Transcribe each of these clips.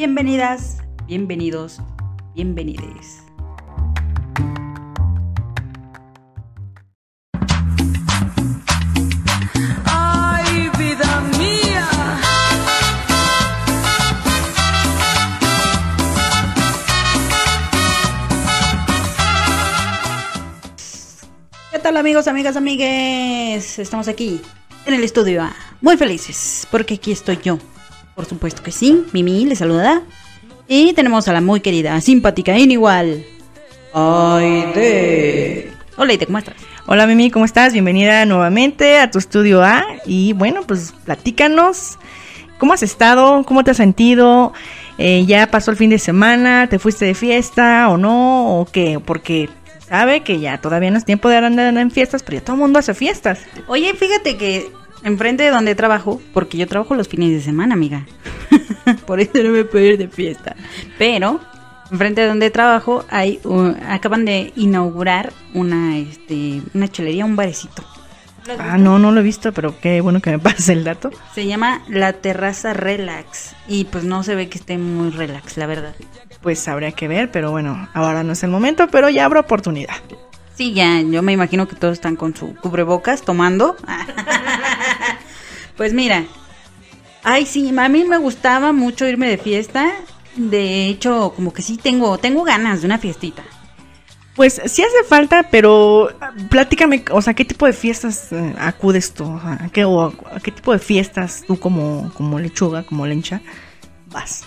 Bienvenidas, bienvenidos, bienvenides. Ay, vida mía. ¿Qué tal amigos, amigas, amigues? Estamos aquí en el estudio muy felices, porque aquí estoy yo. Por supuesto que sí, Mimi les saluda. Y tenemos a la muy querida, simpática, inigual. Aide. Hola, Aide, ¿cómo estás? Hola Mimi, ¿cómo estás? Bienvenida nuevamente a tu estudio A y bueno, pues platícanos cómo has estado, cómo te has sentido, Eh, ya pasó el fin de semana, te fuiste de fiesta o no, o qué, porque sabe que ya todavía no es tiempo de andar en fiestas, pero ya todo el mundo hace fiestas. Oye, fíjate que enfrente de donde trabajo, porque yo trabajo los fines de semana, amiga. Por eso no me puedo ir de fiesta. Pero enfrente de donde trabajo hay acaban de inaugurar una este una chelería, un barecito. Ah, no, no lo he visto, pero qué bueno que me pases el dato. Se llama La Terraza Relax y pues no se ve que esté muy relax, la verdad. Pues habría que ver, pero bueno, ahora no es el momento, pero ya habrá oportunidad. Sí, ya, yo me imagino que todos están con su cubrebocas tomando. pues mira, ay sí, a mí me gustaba mucho irme de fiesta. De hecho, como que sí tengo, tengo ganas de una fiestita. Pues sí hace falta, pero ah, platícame, o sea, ¿qué tipo de fiestas eh, acudes tú? ¿a qué, o a qué tipo de fiestas tú como, como lechuga, como lencha, vas?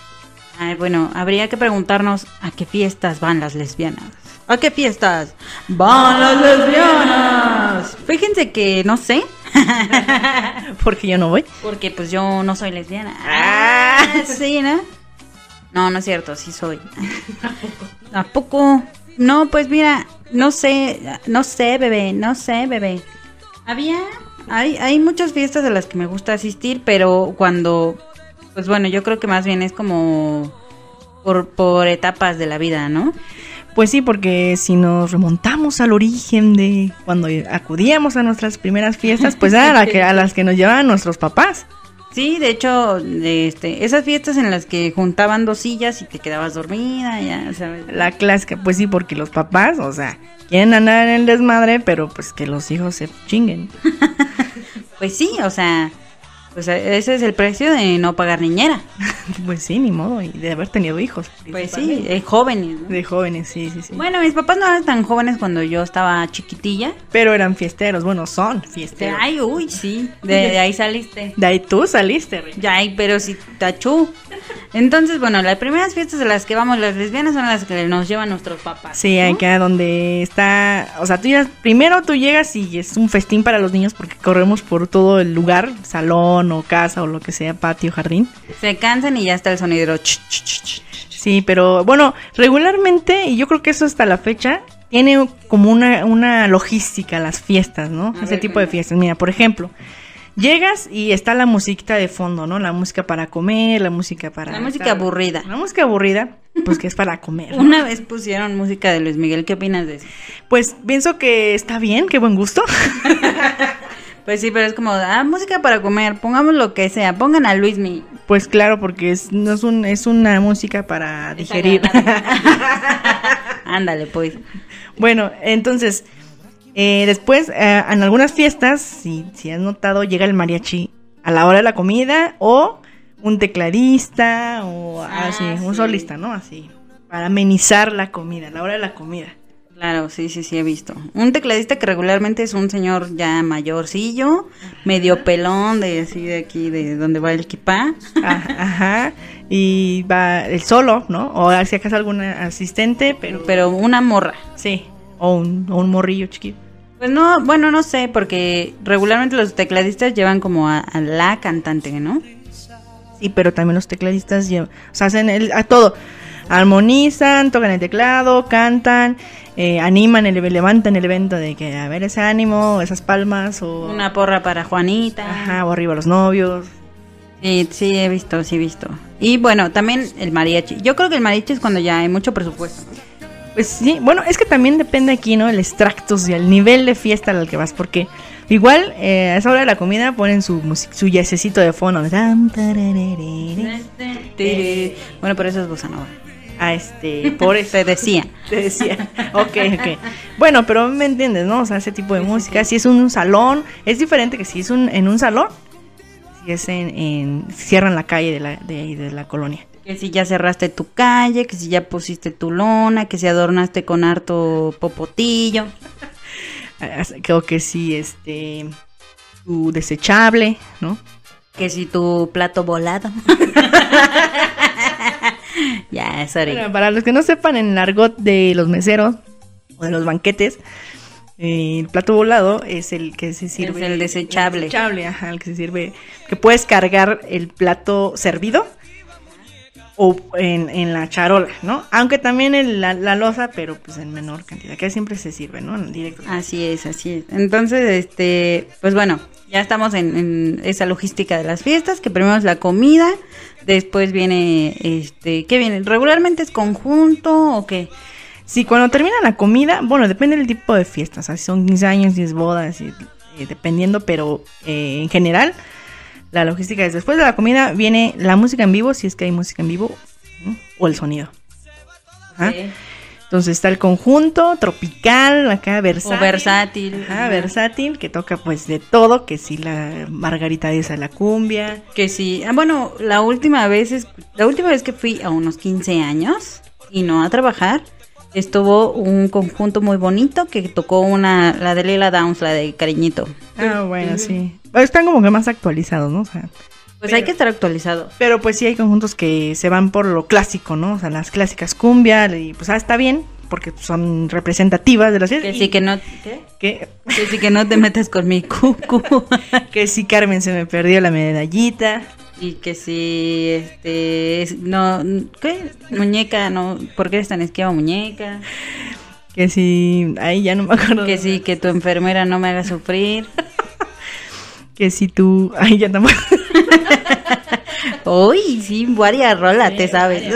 Ay, bueno, habría que preguntarnos a qué fiestas van las lesbianas. ¿A qué fiestas van las lesbianas? Fíjense que no sé, Porque yo no voy. porque pues yo no soy lesbiana. Ah, sí, ¿no? No, no es cierto, sí soy. ¿A poco? No, pues mira, no sé, no sé, bebé, no sé, bebé. Había, hay, hay muchas fiestas a las que me gusta asistir, pero cuando, pues bueno, yo creo que más bien es como por, por etapas de la vida, ¿no? Pues sí, porque si nos remontamos al origen de cuando acudíamos a nuestras primeras fiestas, pues era la que, a las que nos llevaban nuestros papás. Sí, de hecho, este, esas fiestas en las que juntaban dos sillas y te quedabas dormida, ya, ¿sabes? La clásica, pues sí, porque los papás, o sea, quieren andar en el desmadre, pero pues que los hijos se chinguen. Pues sí, o sea, pues ese es el precio de no pagar niñera. Pues sí, ni modo, y de haber tenido hijos. Pues sí, eh, jóvenes. ¿no? De jóvenes, sí, sí, sí. Bueno, mis papás no eran tan jóvenes cuando yo estaba chiquitilla. Pero eran fiesteros, bueno, son fiesteros. Ay, uy, sí, de, de ahí saliste. De ahí tú saliste. Ya, pero sí, tachú. Entonces, bueno, las primeras fiestas a las que vamos las lesbianas son las que nos llevan nuestros papás. Sí, ¿no? que donde está, o sea, tú ya, primero tú llegas y es un festín para los niños porque corremos por todo el lugar, salón o casa o lo que sea, patio, jardín. Se cansan y ya está el sonido. ch, ch, ch, ch. Sí, pero bueno, regularmente, y yo creo que eso hasta la fecha, tiene como una, una logística las fiestas, ¿no? A Ese ver, tipo de fiestas. Mira, por ejemplo, llegas y está la musiquita de fondo, ¿no? La música para comer, la música para... La música estar- aburrida. La música aburrida, pues que es para comer. ¿no? Una vez pusieron música de Luis Miguel, ¿qué opinas de eso? Pues pienso que está bien, qué buen gusto. Pues sí, pero es como, ah, música para comer, pongamos lo que sea, pongan a Luis Miguel. Pues claro, porque es, no es, un, es una música para digerir. Ándale, pues. bueno, entonces, eh, después, eh, en algunas fiestas, si, si has notado, llega el mariachi a la hora de la comida o un tecladista o Ah, así, un solista, ¿no? Así, para amenizar la comida, a la hora de la comida. Claro, sí, sí, sí, he visto. Un tecladista que regularmente es un señor ya mayorcillo, medio pelón, de así de aquí, de donde va el kipá. Ah, Ajá, y va el solo, ¿no? O si acaso algún asistente, pero, Pero una morra. sí, o un, o un morrillo chiquito. Pues no, bueno, no sé, porque regularmente los tecladistas llevan como a, a la cantante, ¿no? Sí, pero también los tecladistas llevan, o sea, hacen el, a todo. Armonizan, tocan el teclado, cantan, eh, animan, el, levantan el evento de que a ver ese ánimo, esas palmas o, Una porra para Juanita. ajá, o arriba los novios. Sí, sí, he visto, sí he visto. Y bueno, también el mariachi. Yo creo que el mariachi es cuando ya hay mucho presupuesto. Pues sí, bueno, es que también depende aquí, ¿no? El extractos y el nivel de fiesta al que vas, porque Igual, eh, a esa hora de la comida ponen su, su yacecito de fondo. Tarararere. Bueno, pero eso es bossa nova. A este, por eso Te decía. te decía. Ok, ok. Bueno, pero me entiendes, ¿no? O sea, ese tipo de música. Si es un, salón, es diferente que si es un, en un salón. Si es en, en cierran la calle de la, de, la colonia. Que si ya cerraste tu calle, que si ya pusiste tu lona, que si adornaste con harto popotillo. Creo que sí, este, tu desechable, ¿no? Que si tu plato volado. ya, sorry. Bueno, para los que no sepan, en el argot de los meseros o de los banquetes, eh, el plato volado es el que se sirve. el desechable. el desechable, ajá, el que se sirve. Que puedes cargar el plato servido o en, en la charola, ¿no? Aunque también en la, la loza, pero pues en menor cantidad, que siempre se sirve, ¿no? En directo. Así es, así es. Entonces, este, pues bueno, ya estamos en, en esa logística de las fiestas, que primero es la comida, después viene, este, ¿qué viene? ¿Regularmente es conjunto o qué? Sí, cuando termina la comida, bueno, depende del tipo de fiestas, o sea, si son 15 años, si es bodas, y, dependiendo, pero eh, en general, la logística es después de la comida viene la música en vivo, si es que hay música en vivo, o el sonido. Entonces está el conjunto tropical, acá versátil. O versátil. Ajá, versátil, que toca pues de todo, que si la Margarita esa la cumbia. Que sí. Ah, bueno, la última vez es, la última vez que fui a unos 15 años y no a trabajar, estuvo un conjunto muy bonito que tocó una la de Lila Downs, la de Cariñito. Ah, bueno, sí. Están como que más actualizados, ¿no? O sea, Pues Pero- hay que estar actualizado. Pero pues sí hay conjuntos que se van por lo clásico, ¿no? O sea, las clásicas cumbia y pues ah, está bien porque son representativas de las. Que sí que no ¿qué? que, Que sí que no te metas con mi cucu. que sí Carmen se me perdió la medallita. y que si este es- no ¿qué? Muñeca, no, ¿por qué eres tan esquiva muñeca? Que sí, ahí ya no me acuerdo. Que sí que tu enfermera no me haga sufrir. Que si tú, ahí ya tampoco. Uy, sí, varias rolas, te sabes.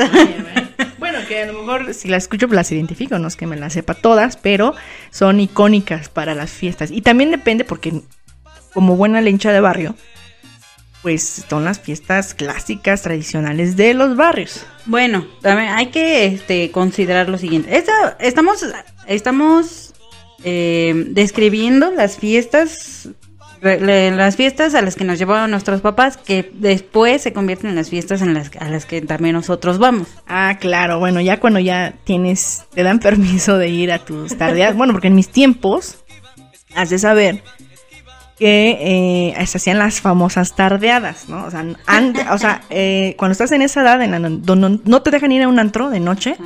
Bueno, que a lo mejor si las escucho pues las identifico, no es que me las sepa todas, pero son icónicas para las fiestas. Y también depende porque como buena lencha de barrio, pues son las fiestas clásicas, tradicionales de los barrios. Bueno, también hay que este, considerar lo siguiente. Esta- estamos estamos eh, describiendo las fiestas las fiestas a las que nos llevaron nuestros papás que después se convierten en las fiestas en las a las que también nosotros vamos. Ah, claro, bueno, ya cuando ya tienes, te dan permiso de ir a tus tardeadas. bueno, porque en mis tiempos, has de saber que eh, se hacían las famosas tardeadas, ¿no? O sea, o sea eh, cuando estás en esa edad en la donde no te dejan ir a un antro de noche,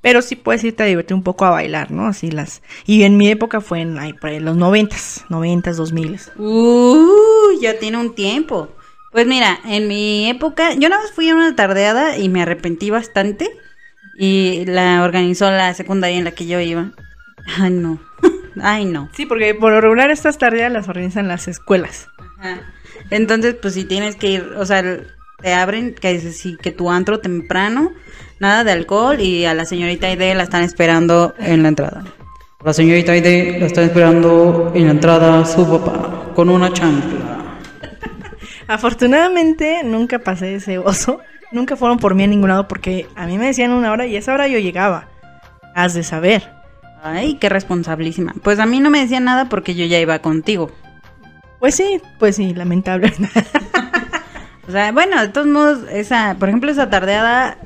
pero sí puedes irte a divertir un poco a bailar, ¿no? Así las... Y en mi época fue en, ahí por ahí, los noventas, noventas, dos miles. Uh, ya tiene un tiempo. Pues mira, en mi época, yo nada más fui a una tardeada y me arrepentí bastante. Y la organizó la secundaria en la que yo iba. Ay, no. Ay, no. Sí, porque por lo regular estas tardeadas las organizan las escuelas. Ajá. Entonces, pues si tienes que ir, o sea, te abren que que tu antro temprano, nada de alcohol y a la señorita Aide la están esperando en la entrada. La señorita Aide la está esperando en la entrada su papá con una chancla. Afortunadamente nunca pasé ese oso. Nunca fueron por mí a ningún lado porque a mí me decían una hora y a esa hora yo llegaba. Has de saber. Ay, qué responsabilísima. Pues a mí no me decían nada porque yo ya iba contigo. Pues sí, pues sí, lamentable. O sea, bueno, de todos modos, esa, por ejemplo, esa tardeada,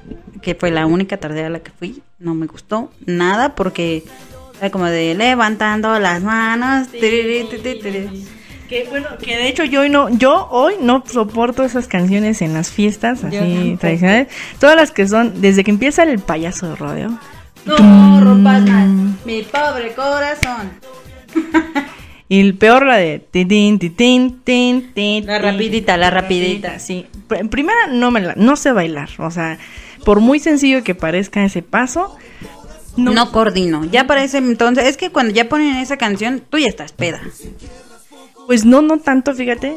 que fue la única tardeada a la que fui, no me gustó nada porque era como de levantando las manos. tiriri, tiri, tiri. que bueno, que de hecho yo hoy no, yo hoy no soporto esas canciones en las fiestas así tradicionales. Todas las que son, desde que empieza el payaso de rodeo. No rompas más mi pobre corazón. Y el peor la de tin tin tin tin tin tin, La rapidita, la rapidita. Sí. En primera no me la, no sé bailar, o sea, por muy sencillo que parezca ese paso, No. coordino. Ya para ese entonces, es que cuando ya ponen esa canción, tú ya estás peda. Pues no, no tanto, fíjate.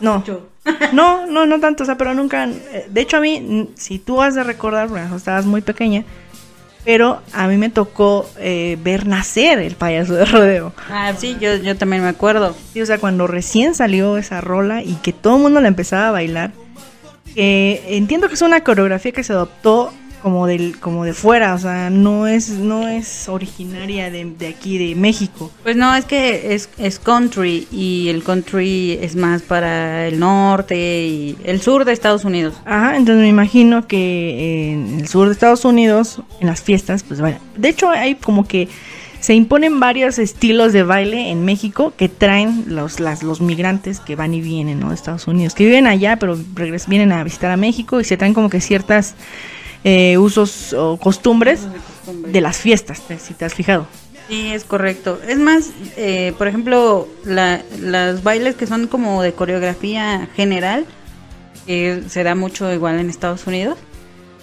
No. No, no, no tanto, o sea, pero nunca. eh, De hecho, a mí, si tú has de recordar, porque estabas muy pequeña, pero a mí me tocó eh, ver nacer el payaso de rodeo. Ah, sí, yo, yo también me acuerdo. Sí, o sea, cuando recién salió esa rola y que todo el mundo la empezaba a bailar, eh, entiendo que es una coreografía que se adoptó como del como de fuera, o sea, no es no es originaria de, de aquí de México. Pues no, es que es, es country y el country es más para el norte y el sur de Estados Unidos. Ajá, entonces me imagino que en el sur de Estados Unidos, en las fiestas, pues bueno, de hecho hay como que se imponen varios estilos de baile en México que traen los, las, los migrantes que van y vienen, ¿no? De Estados Unidos, que viven allá, pero regres- vienen a visitar a México y se traen como que ciertas eh, usos o costumbres de las fiestas, te- si te has fijado. Sí, es correcto. Es más, eh, por ejemplo, la, las bailes que son como de coreografía general, que se da mucho igual en Estados Unidos,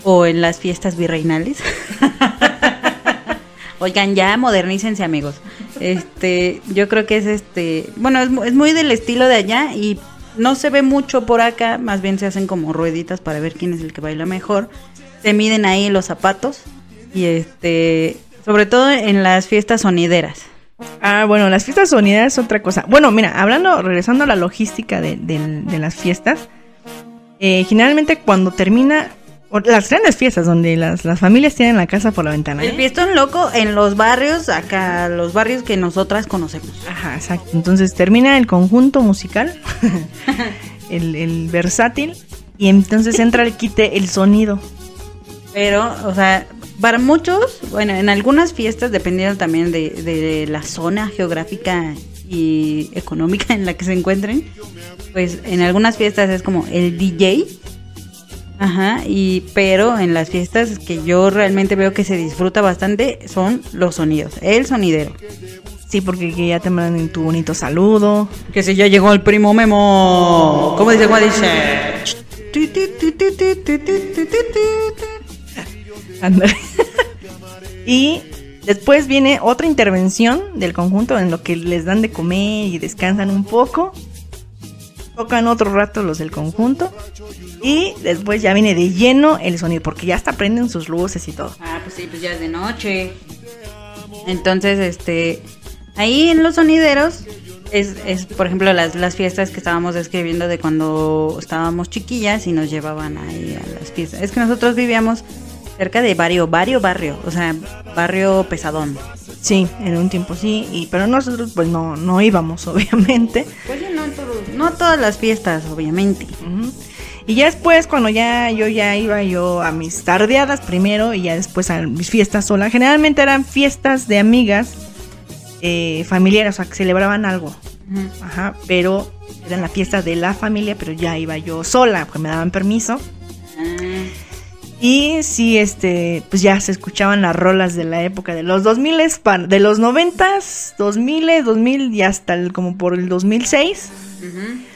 o en las fiestas virreinales. Oigan, ya modernícense, amigos. Este, yo creo que es este, bueno, es, es muy del estilo de allá y no se ve mucho por acá, más bien se hacen como rueditas para ver quién es el que baila mejor. Se miden ahí los zapatos y este, sobre todo en las fiestas sonideras. Ah, bueno, las fiestas sonidas es otra cosa. Bueno, mira, hablando, regresando a la logística de, del- de las fiestas, eh, generalmente cuando termina, las grandes fiestas donde las, las familias tienen la casa por la ventana. El ¿eh? fiestón loco en los barrios, acá, los barrios que nosotras conocemos. Ajá, exacto. Entonces termina el conjunto musical, el, el versátil, y entonces entra el quite el sonido. Pero, o sea, para muchos, bueno, en algunas fiestas, dependiendo también de, de la zona geográfica y económica en la que se encuentren, pues en algunas fiestas es como el DJ. Ajá, y pero en las fiestas que yo realmente veo que se disfruta bastante son los sonidos, el sonidero. Sí, porque que ya te mandan tu bonito saludo. Que si ya llegó el primo Memo. ¿Cómo dice? ¿Cómo dice? Y después viene otra intervención del conjunto en lo que les dan de comer y descansan un poco. Tocan otro rato los del conjunto. Y después ya viene de lleno el sonido, porque ya hasta prenden sus luces y todo. Ah, pues sí, pues ya es de noche. Entonces, este, ahí en los sonideros es, es por ejemplo, las, las fiestas que estábamos describiendo de cuando estábamos chiquillas y nos llevaban ahí a las fiestas. Es que nosotros vivíamos cerca de barrio, barrio, barrio, o sea, barrio pesadón. Sí, en un tiempo sí, y, pero nosotros pues no, no íbamos, obviamente. Pues sí, no, en todos- no todas las fiestas, obviamente. Y ya después, cuando ya yo ya iba yo a mis tardeadas primero y ya después a mis fiestas sola, generalmente eran fiestas de amigas eh, familiares, o sea, que celebraban algo. Ajá, pero eran la fiesta de la familia, pero ya iba yo sola, porque me daban permiso. Y sí, este, pues ya se escuchaban las rolas de la época de los 2000, de los 90s, 2000, 2000 y hasta el, como por el 2006. ujú.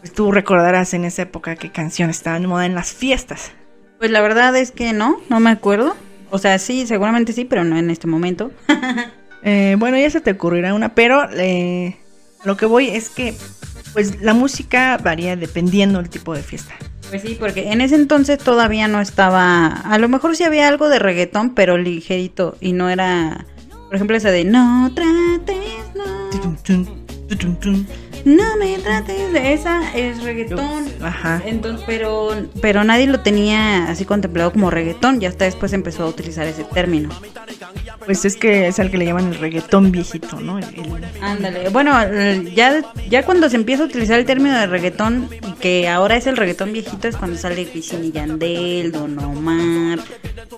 Pues tú recordarás en esa época qué canciones estaban de moda en las fiestas. Pues la verdad es que no, no me acuerdo. O sea, sí, seguramente sí, pero no en este momento. Eh, bueno, ya se te ocurrirá una, pero eh, lo que voy es que pues la música varía dependiendo del tipo de fiesta. Pues sí, porque en ese entonces todavía no estaba. A lo mejor sí había algo de reggaetón, pero ligerito. Y no era. Por ejemplo, esa de No trates, no. No me trates de esa. Es reggaetón. Ajá. Entonces, pero, pero nadie lo tenía así contemplado como reggaetón. Y hasta después empezó a utilizar ese término. Pues es que es al que le llaman el reggaetón viejito, ¿no? El- el- Ándale, bueno, ya, ya cuando se empieza a utilizar el término de reggaetón, y que ahora es el reggaetón viejito, es cuando sale Wisin y Yandel, Don Omar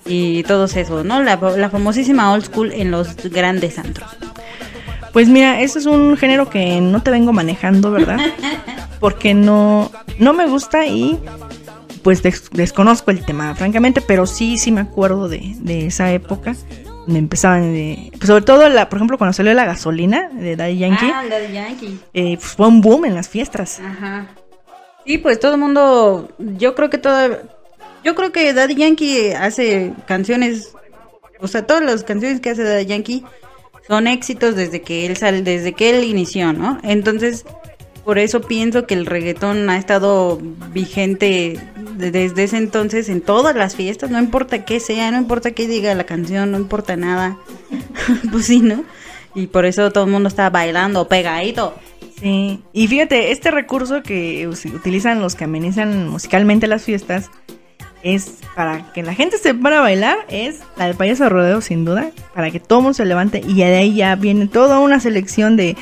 y todos esos, ¿no? La, la famosísima old school en los grandes antros. Pues mira, eso es un género que no te vengo manejando, ¿verdad? Porque no, no me gusta y pues des- desconozco el tema, francamente, pero sí, sí me acuerdo de, de esa época. Me empezaban de... Pues sobre todo, la, por ejemplo, cuando salió la gasolina de Daddy Yankee, Ah, de Yankee. eh, pues fue un boom en las fiestas. Ajá. Sí, pues todo el mundo, yo creo que todo, yo creo que Daddy Yankee hace canciones, o sea, todas las canciones que hace Daddy Yankee son éxitos desde que él sale, desde que él inició, ¿no? Entonces, por eso pienso que el reggaetón ha estado vigente de- desde ese entonces en todas las fiestas, no importa qué sea, no importa qué diga la canción, no importa nada. pues sí, ¿no? Y por eso todo el mundo está bailando pegadito. Sí, y fíjate, este recurso que utilizan los que amenizan musicalmente las fiestas es para que la gente se para a bailar, es la del payaso de rodeo sin duda, para que todo mundo se levante y de ahí ya viene toda una selección de,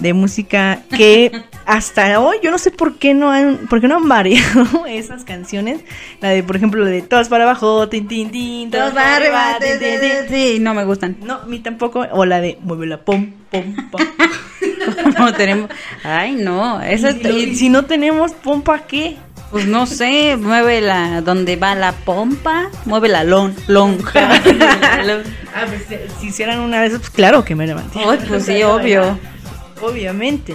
de música que hasta hoy yo no sé por qué no han, por qué no han variado esas canciones, la de por ejemplo la de todos para abajo, tin tin tin, Todos para arriba, tin, tin, tin. sí, no me gustan. No, mí tampoco, o la de mueve la pom pom pom. No tenemos. Ay, no, esa Y, y si no tenemos pompa, ¿qué? Pues no sé, mueve la donde va la pompa, mueve la lon, lonja. Ah, pues, eh, si hicieran una de esas, pues claro que me levanté. Ay, pues sí, obvio. Obviamente.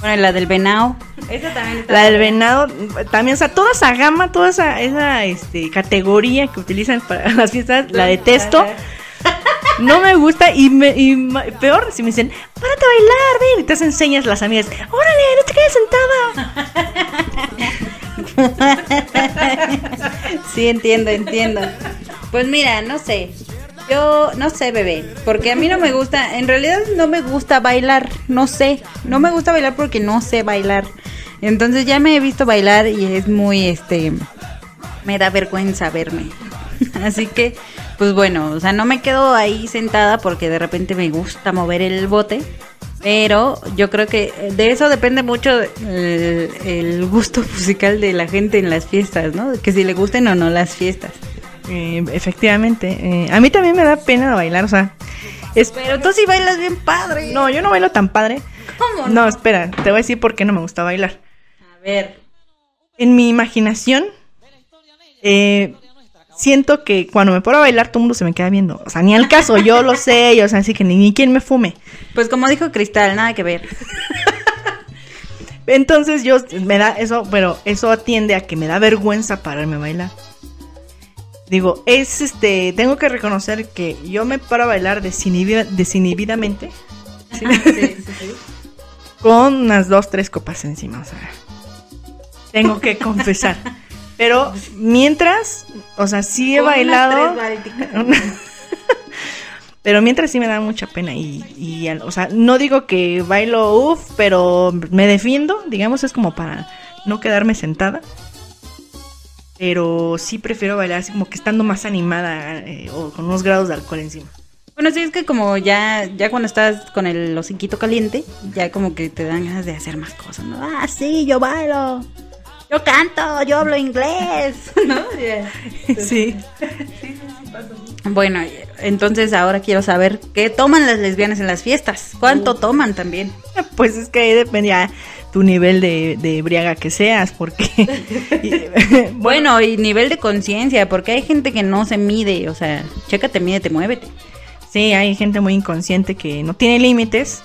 Bueno, y la del venado. Esa también está. La del venado, también, o sea, toda esa gama, toda esa, esa este, categoría que utilizan para las fiestas, la detesto. No me gusta y, me, y peor si me dicen, párate a bailar, ven, y te hacen señas las amigas, órale, no te quedes sentada. Sí, entiendo, entiendo. Pues mira, no sé. Yo no sé, bebé, porque a mí no me gusta, en realidad no me gusta bailar, no sé, no me gusta bailar porque no sé bailar. Entonces ya me he visto bailar y es muy, este, me da vergüenza verme. Así que, pues bueno, o sea, no me quedo ahí sentada porque de repente me gusta mover el bote. Pero yo creo que de eso depende mucho el, el gusto musical de la gente en las fiestas, ¿no? Que si le gusten o no las fiestas. Eh, efectivamente, eh, a mí también me da pena bailar, o sea, es, Pero tú sí bailas bien padre. no, yo no bailo tan padre. ¿Cómo No, espera, te voy a decir por qué no me gusta bailar. A ver. en mi imaginación, eh, siento que cuando me pongo a bailar, todo el mundo se me queda viendo. O sea, ni al caso, yo lo sé, o sea, así que ni, ni quien me fume. Pues como dijo Cristal, nada que ver. Entonces yo, me da eso, pero eso atiende a que me da vergüenza pararme a bailar. Digo, es este, tengo que reconocer que yo me paro a bailar desinhibida- desinhibidamente Sí, sí, sí. con unas dos, tres copas encima, o sea, tengo que confesar. Pero mientras, o sea, sí he Con bailado. Pero mientras sí me da mucha pena y, y, o sea, no digo que bailo uff, pero me defiendo, digamos, es como para no quedarme sentada. Pero sí prefiero bailar así como que estando más animada eh, o con unos grados de alcohol encima. Bueno, sí, es que como ya, ya cuando estás con el hociquito caliente, ya como que te dan ganas de hacer más cosas, ¿no? Ah, sí, yo bailo, yo canto, yo hablo inglés, ¿no? Sí. Bueno, entonces ahora quiero saber qué toman las lesbianas en las fiestas, cuánto toman también. Pues es que ahí depende tu nivel de, de briaga que seas, porque... y- Bueno, y nivel de conciencia, porque hay gente que no se mide, o sea, chécate, mídete, muévete. Sí, hay gente muy inconsciente que no tiene límites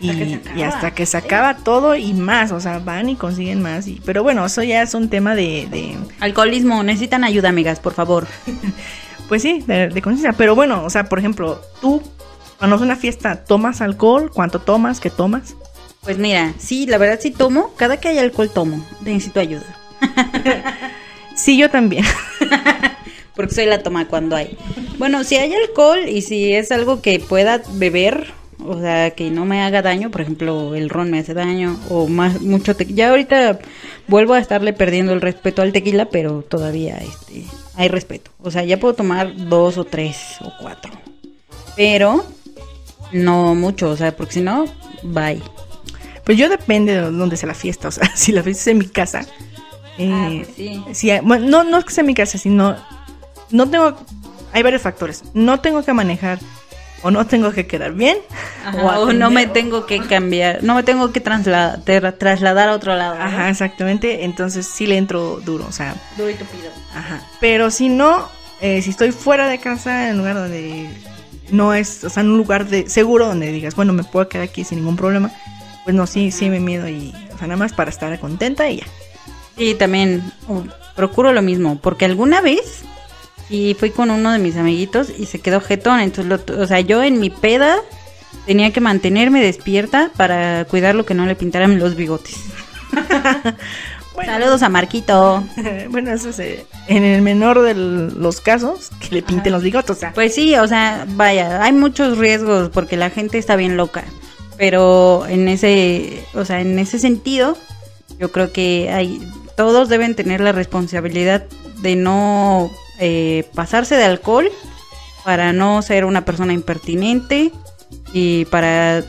y, Hasta que se acaba. y hasta que se acaba todo y más, o sea, van y consiguen más. Y, pero bueno, eso ya es un tema de, de Alcoholismo, necesitan ayuda, amigas, por favor. pues sí, de, de conciencia. Pero bueno, o sea, por ejemplo, tú, cuando es una fiesta, ¿tomas alcohol? ¿Cuánto tomas? ¿Qué tomas? Pues mira, sí, la verdad sí tomo, cada que hay alcohol tomo, necesito ayuda. Sí, yo también. Porque soy la toma cuando hay. Bueno, si hay alcohol y si es algo que pueda beber, o sea, que no me haga daño, por ejemplo, el ron me hace daño o más mucho tequila. Ya ahorita vuelvo a estarle perdiendo el respeto al tequila, pero todavía este hay respeto. O sea, ya puedo tomar dos o tres o cuatro. Pero no mucho, o sea, porque si no, bye. Pues yo depende de dónde sea la fiesta. O sea, si la fiesta es en mi casa. eh, Ah, pues sí. si hay- bueno, no, no es que sea en mi casa, sino. No tengo. Hay varios factores. No tengo que manejar. O no tengo que quedar bien. Ajá, o no me tengo que cambiar, no me tengo que trasladar, trasladar a otro lado. ¿no? Ajá, exactamente. Entonces sí le entro duro. O sea, Duro y tupido. Ajá. Pero si no, eh, si estoy fuera de casa, en un lugar donde no es, o sea, en un lugar de seguro donde digas, bueno, me puedo quedar aquí sin ningún problema, pues no, sí, sí me miedo y, o sea, nada más para estar contenta y ya. Sí, también uh, procuro lo mismo, porque alguna vez y fui con uno de mis amiguitos y se quedó jetón, entonces, lo- o sea, yo en mi peda tenía que mantenerme despierta para cuidar lo que no le pintaran los bigotes. Bueno, Saludos a Marquito. bueno, eso es eh, en el menor de los casos, que le pinten los bigotes. O sea, Pues sí, o sea, vaya, hay muchos riesgos porque la gente está bien loca. Pero en ese, o sea, en ese sentido, yo creo que hay, todos deben tener la responsabilidad de no eh, pasarse de alcohol para no ser una persona impertinente y para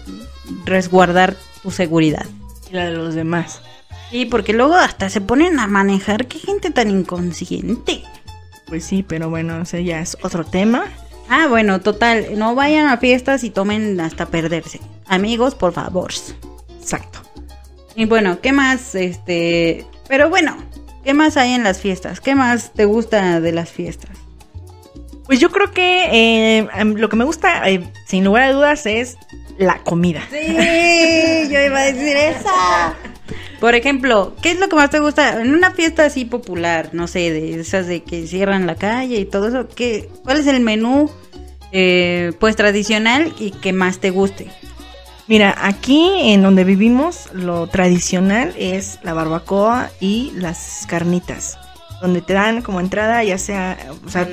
resguardar tu seguridad. y la de los demás. Sí, porque luego hasta se ponen a manejar. Qué gente tan inconsciente. Pues sí, pero bueno, ese ya es otro tema. Ah, bueno, total, no vayan a fiestas y tomen hasta perderse. Amigos, por favor. Exacto. Y bueno, ¿qué más? Este, pero bueno, ¿qué más hay en las fiestas? ¿Qué más te gusta de las fiestas? Pues yo creo que eh, em, lo que me gusta, eh, sin lugar a dudas, es la comida. Sí, yo iba a decir esa. Por ejemplo, ¿qué es lo que más te gusta en una fiesta así popular? No sé, de esas de que cierran la calle y todo eso. ¿qué, ¿Cuál es el menú, eh, pues tradicional y que más te guste? Mira, aquí en donde vivimos, lo tradicional es la barbacoa y las carnitas. Donde te dan como entrada, ya sea, o sea,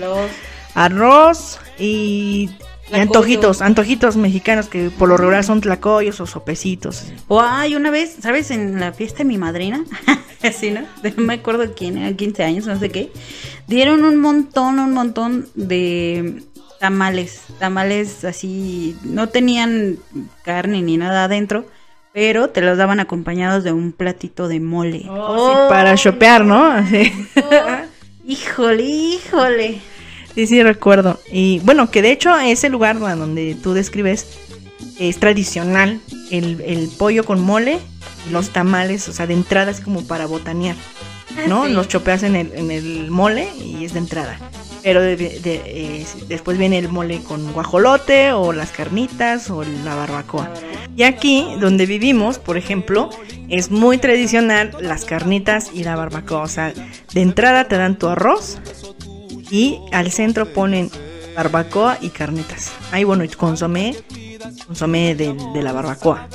arroz y, y antojitos, antojitos mexicanos que por lo regular son tlacoyos o sopecitos. O hay una vez, ¿sabes? En la fiesta de mi madrina, así, ¿no? No me acuerdo quién, era 15 años, no sé qué. Dieron un montón, un montón de tamales. Tamales así, no tenían carne ni nada adentro, pero te los daban acompañados de un platito de mole. Oh, Sí, para chopear, ¿no? Así. Híjole, híjole. Sí, sí, recuerdo. Y bueno, que de hecho ese lugar donde tú describes es tradicional. El, el pollo con mole y los tamales, o sea, de entrada es como para botanear, ¿no? Sí. Los chopeas en el, en el mole y es de entrada. Pero de- de- eh, después viene el mole con guajolote o las carnitas o la barbacoa. Y aquí, donde vivimos, por ejemplo, es muy tradicional las carnitas y la barbacoa. O sea, de entrada te dan tu arroz y al centro ponen barbacoa y carnitas. Ahí, bueno, consomé, consomé de, de la barbacoa.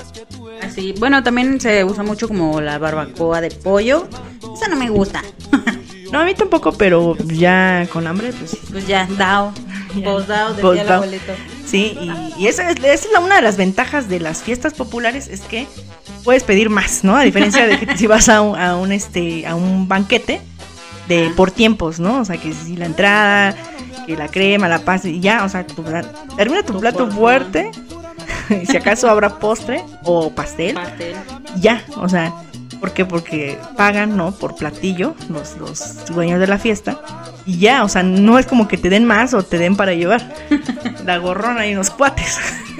Así, bueno, también se usa mucho como la barbacoa de pollo. Esa no me gusta. No, a mí tampoco, pero ya con hambre, pues. Pues ya, dao. Ya. Posdao, decía el dao. abuelito. Sí, y, y esa, es, esa es una de las ventajas de las fiestas populares, es que puedes pedir más, ¿no? A diferencia de que si vas a un, a un, este, a un banquete de por tiempos, ¿no? O sea, que si la entrada, que la crema, la pasta, y ya, o sea, tu, termina tu, Tu plato porción. fuerte, y si acaso habrá postre o pastel, Pastel. ya, o sea, ¿por qué? Porque pagan, ¿no? Por platillo los, los dueños de la fiesta. Y ya, o sea, no es como que te den más o te den para llevar. La gorrona y unos cuates.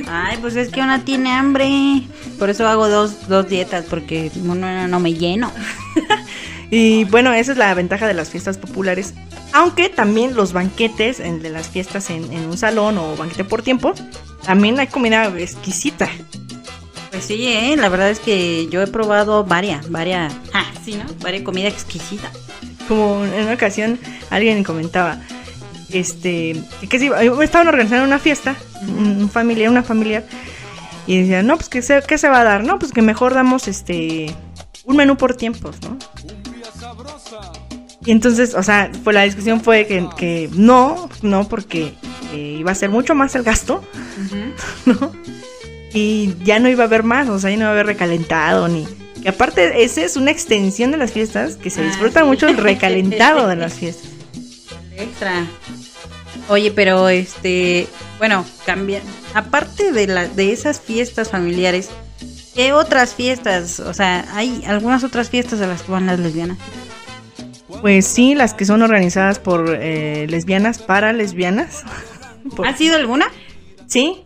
Ay, pues es que una tiene hambre. Por eso hago dos, dos dietas, porque uno no me lleno. Y bueno, esa es la ventaja de las fiestas populares. Aunque también los banquetes, de las fiestas en, en un salón o banquete por tiempo, también hay comida exquisita. Pues sí, ¿eh? la verdad es que yo he probado varias, varias, ah, sí, ¿no? Varias comida exquisita. Como en una ocasión alguien comentaba, este, que, que sí, estaban organizando una fiesta, un familiar, una familiar, y decían, no, pues ¿qué se, ¿qué se va a dar? No, pues que mejor damos este un menú por tiempos, ¿no? Y entonces, o sea, pues la discusión fue que, que no, no, porque eh, iba a ser mucho más el gasto, ¿no? Y ya no iba a haber más, o sea, ya no iba a haber recalentado ni... Que aparte, esa es una extensión de las fiestas, que se Ah, disfruta sí. mucho el recalentado de las fiestas. Extra. Oye, pero este, bueno, cambia. Aparte de la, de esas fiestas familiares, ¿qué otras fiestas? O sea, hay algunas otras fiestas a las que van las lesbianas. Pues sí, las que son organizadas por eh, lesbianas para lesbianas. ¿Has sido alguna? Sí.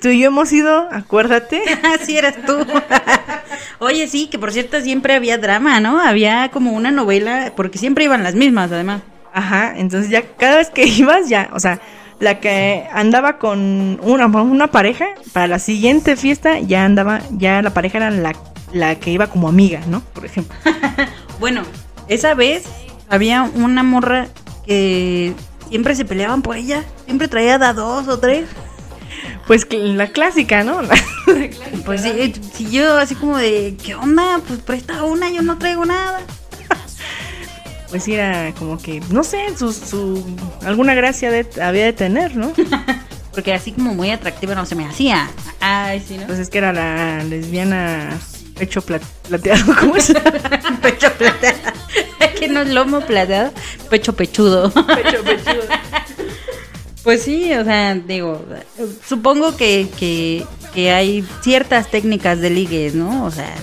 Tú y yo hemos ido, acuérdate. Así eras tú. Oye, sí, que por cierto siempre había drama, ¿no? Había como una novela, porque siempre iban las mismas, además. Ajá, entonces ya cada vez que ibas ya, o sea, la que andaba con una, una pareja, para la siguiente fiesta ya andaba, ya la pareja era la, la que iba como amiga, ¿no? Por ejemplo. Bueno, esa vez había una morra que siempre se peleaban por ella, siempre traía da dos o tres. Pues la clásica, ¿no? Pues sí, si yo así como de, ¿qué onda? Pues presta una, yo no traigo nada. pues era como que, no sé, su, su alguna gracia de, había de tener, ¿no? Porque así como muy atractiva no se me hacía. Ay, sí, ¿no? Pues es que era la lesbiana pecho pla- plateado, ¿cómo es? pecho plateado. que no es lomo plateado, pecho pechudo. pecho pechudo. Pues sí, o sea, digo, supongo que, que, que hay ciertas técnicas de ligues, ¿no? O sea,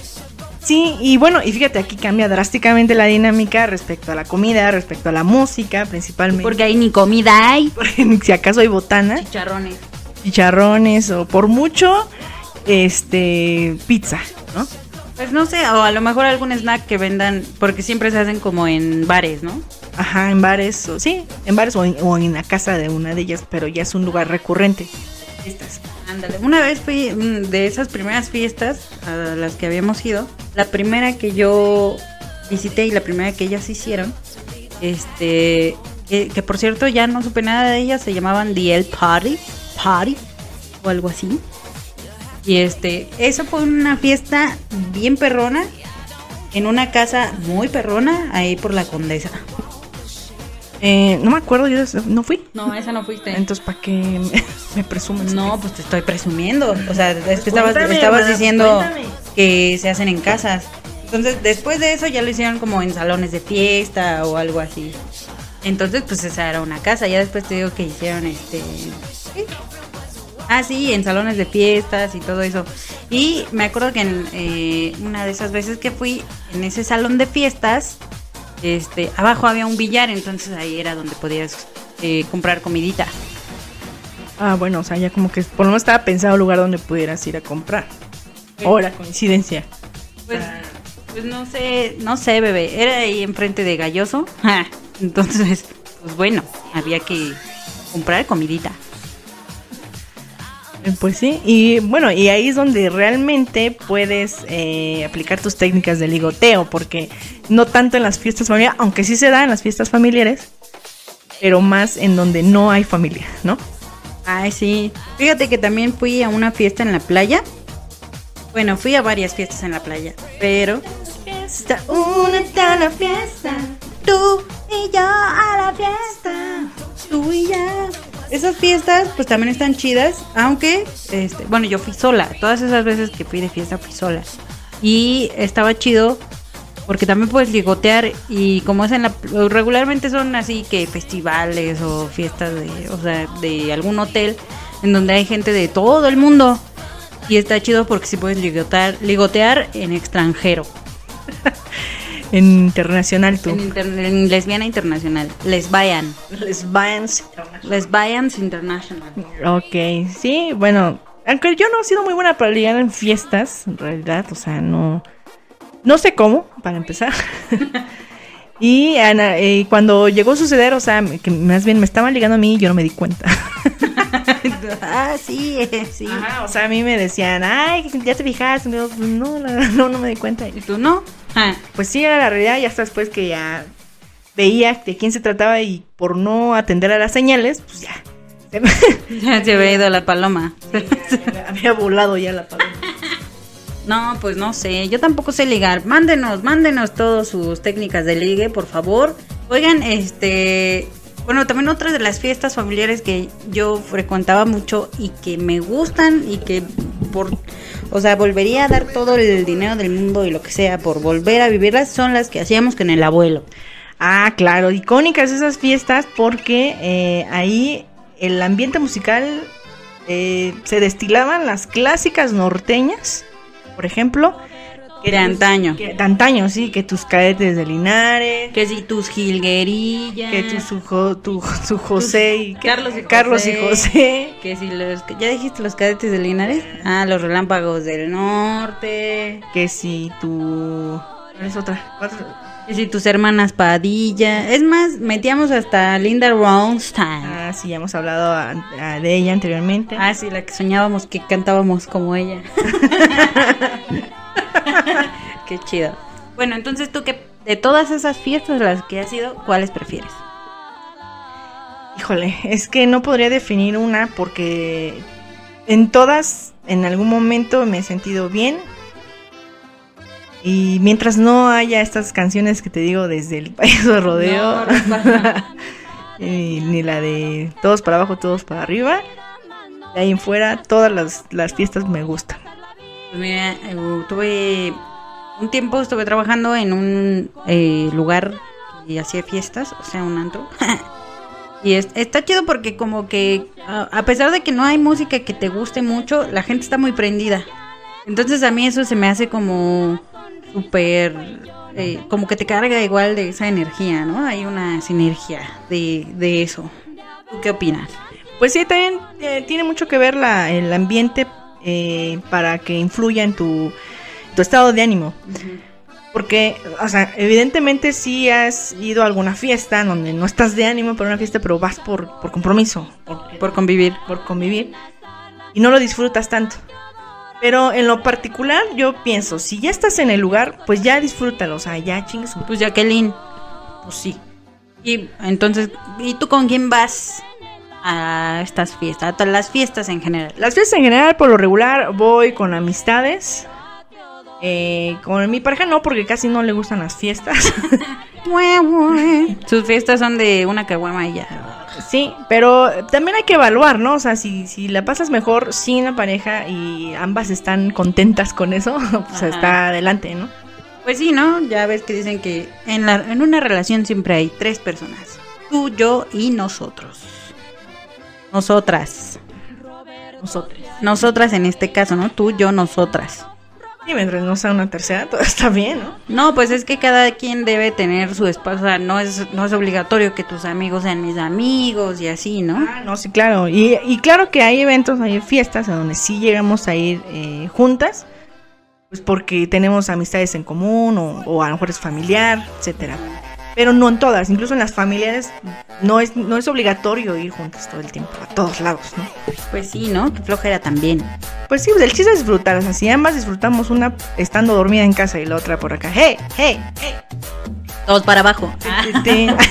Sí, y bueno, y fíjate, aquí cambia drásticamente la dinámica respecto a la comida, respecto a la música, principalmente. porque ahí ni comida hay. Porque si acaso hay botana, Chicharrones. chicharrones o por mucho, este, pizza, ¿no? Pues no sé, o a lo mejor algún snack que vendan, porque siempre se hacen como en bares, ¿no? Ajá, en bares, o, sí, en bares o en, la casa de una de ellas, pero ya es un lugar recurrente. Estas. Ándale. Una vez fui mm, de esas primeras fiestas a las que habíamos ido, la primera que yo visité y la primera que ellas hicieron, este, que, que por cierto ya no supe nada de ellas, se llamaban The El Party, Party o algo así. Y este, eso fue una fiesta bien perrona en una casa muy perrona ahí por la Condesa. Eh, no me acuerdo, yo no fui. No, esa no fuiste. Entonces, ¿para qué me, me presumes? No, pues te estoy presumiendo. O sea, es que estabas, Cuéntame, estabas hermana, diciendo cuéntame. que se hacen en casas. Entonces, después de eso ya lo hicieron como en salones de fiesta o algo así. Entonces, pues esa era una casa. Ya después te digo que hicieron este. Ah, sí, en salones de fiestas y todo eso. Y me acuerdo que en eh, una de esas veces que fui en ese salón de fiestas, este, abajo había un billar, entonces ahí era donde podías eh, comprar comidita. Ah, bueno, o sea, ya como que por lo menos estaba pensado un lugar donde pudieras ir a comprar. Ahora, coincidencia. Pues, pues no sé, no sé, bebé. Era ahí enfrente de Galloso. Ja, Entonces, pues bueno, había que comprar comidita. Pues sí, y bueno, y ahí es donde realmente puedes eh, aplicar tus técnicas de ligoteo, porque no tanto en las fiestas familiares, aunque sí se da en las fiestas familiares, pero más en donde no hay familia, ¿no? Ay, sí. Fíjate que también fui a una fiesta en la playa. Bueno, fui a varias fiestas en la playa, pero Fiesta, una la fiesta. tú y yo a la fiesta, tú y yo. Esas fiestas pues también están chidas, aunque, este, bueno, yo fui sola, todas esas veces que fui de fiesta fui sola. Y estaba chido porque también puedes ligotear y como es en la, regularmente son así que festivales o fiestas de, o sea, de algún hotel en donde hay gente de todo el mundo. Y está chido porque sí puedes ligotear, ligotear en extranjero. En internacional tú. En, inter- en lesbiana internacional. Lesbian. Lesbians. Lesbians International. Ok, sí, bueno, aunque yo no he sido muy buena para ligar en fiestas, en realidad, o sea, no, no sé cómo, para empezar. y Ana, eh, cuando llegó a suceder, o sea, que más bien me estaban ligando a mí y yo no me di cuenta. ah, sí, eh, sí. Ajá, o sea, a mí me decían, ay, ya te fijaste, Y yo, "Pues no, verdad, no, no me di cuenta. ¿Y tú no? Ah, Pues sí, era la realidad, y hasta después que ya veía de quién se trataba y por no atender a las señales, pues ya. se me- ya se había ido la paloma. había volado ya la paloma. No, pues no sé, yo tampoco sé ligar. Mándenos, mándenos todas sus técnicas de ligue, por favor. Oigan, este, bueno, también otra de las fiestas familiares que yo frecuentaba mucho y que me gustan y que por, o sea, volvería a dar todo el dinero del mundo y lo que sea por volver a vivirlas son las que hacíamos con el abuelo. Ah, claro, icónicas esas fiestas porque eh, ahí el ambiente musical eh, se destilaban las clásicas norteñas, por ejemplo. Que De antaño. que- de antaño, sí, que tus cadetes de Linares, Que si tus jilguerillas. que tu, su, jo- tu, su José y que- Carlos y Carlos y José. José. Que si los. ¿Ya dijiste los cadetes de Linares? Ah, los relámpagos del norte. Que si tu... ¿Cuál es otra? ¿Cuál es- Que si tus hermanas Padilla. Es más, metíamos hasta Linda Ronstein. Ah, sí, ya hemos hablado a- a- de ella anteriormente. Ah, sí, la que soñábamos que cantábamos como ella. Qué chido. Bueno, entonces tú que de todas esas fiestas a las que has ido, ¿cuáles prefieres? Híjole, es que no podría definir una porque en todas, en algún momento me he sentido bien. Y mientras no haya estas canciones que te digo desde el país de rodeo, No, no pasa. y ni la de todos para abajo, todos para arriba, de ahí en fuera, todas las, las fiestas me gustan. Eh, tuve un tiempo estuve trabajando en un eh, lugar que hacía fiestas, o sea, un antro. y es- está chido porque como que a, pesar de que no hay música que te guste mucho, la gente está muy prendida. Entonces a mí eso se me hace como súper, eh, como que te carga igual de esa energía, ¿no? Hay una sinergia de, de eso. ¿Tú qué opinas? Pues sí, también tiene mucho que ver la, el ambiente eh, para que influya en tu, tu estado de ánimo. Porque, o sea, evidentemente sí has ido a alguna fiesta donde no estás de ánimo para una fiesta, pero vas por, por compromiso, por, Por convivir. por convivir, y no lo disfrutas tanto. Pero en lo particular, yo pienso, si ya estás en el lugar, pues ya disfrútalo, o sea, ya chingues Pues Jacqueline, pues sí. Y entonces, ¿y tú con quién vas a estas fiestas? A todas las fiestas en general. Las fiestas en general, por lo regular, voy con amistades. Eh, con mi pareja no, porque casi no le gustan las fiestas. Sus fiestas son de una caguama y ya. sí, pero también hay que evaluar, ¿no? O sea, si, si la pasas mejor sin la pareja y ambas están contentas con eso, pues Ajá. está adelante, ¿no? Pues sí, ¿no? Ya ves que dicen que en, la, en una relación siempre hay tres personas. Tú, yo y nosotros. Nosotras. Nosotros. Nosotras en este caso, ¿no? Tú, yo, nosotras. Y mientras no sea una tercera, todo está bien, ¿no? No, pues es que cada quien debe tener su espacio. O sea, no es, no es obligatorio que tus amigos sean mis amigos y así, ¿no? Ah, no, sí, claro. Y, y claro que hay eventos, hay fiestas a donde sí llegamos a ir eh, juntas, pues porque tenemos amistades en común o, o a lo mejor es familiar, etcétera. Pero no en todas, incluso en las familiares no es, no es obligatorio ir juntas todo el tiempo, a todos lados, ¿no? Pues sí, ¿no? Que flojera también. Pues sí, pues el chiste es disfrutar, o sea, si ambas disfrutamos una estando dormida en casa y la otra por acá, ¡hey! ¡hey! ¡hey! Todos para abajo. Este,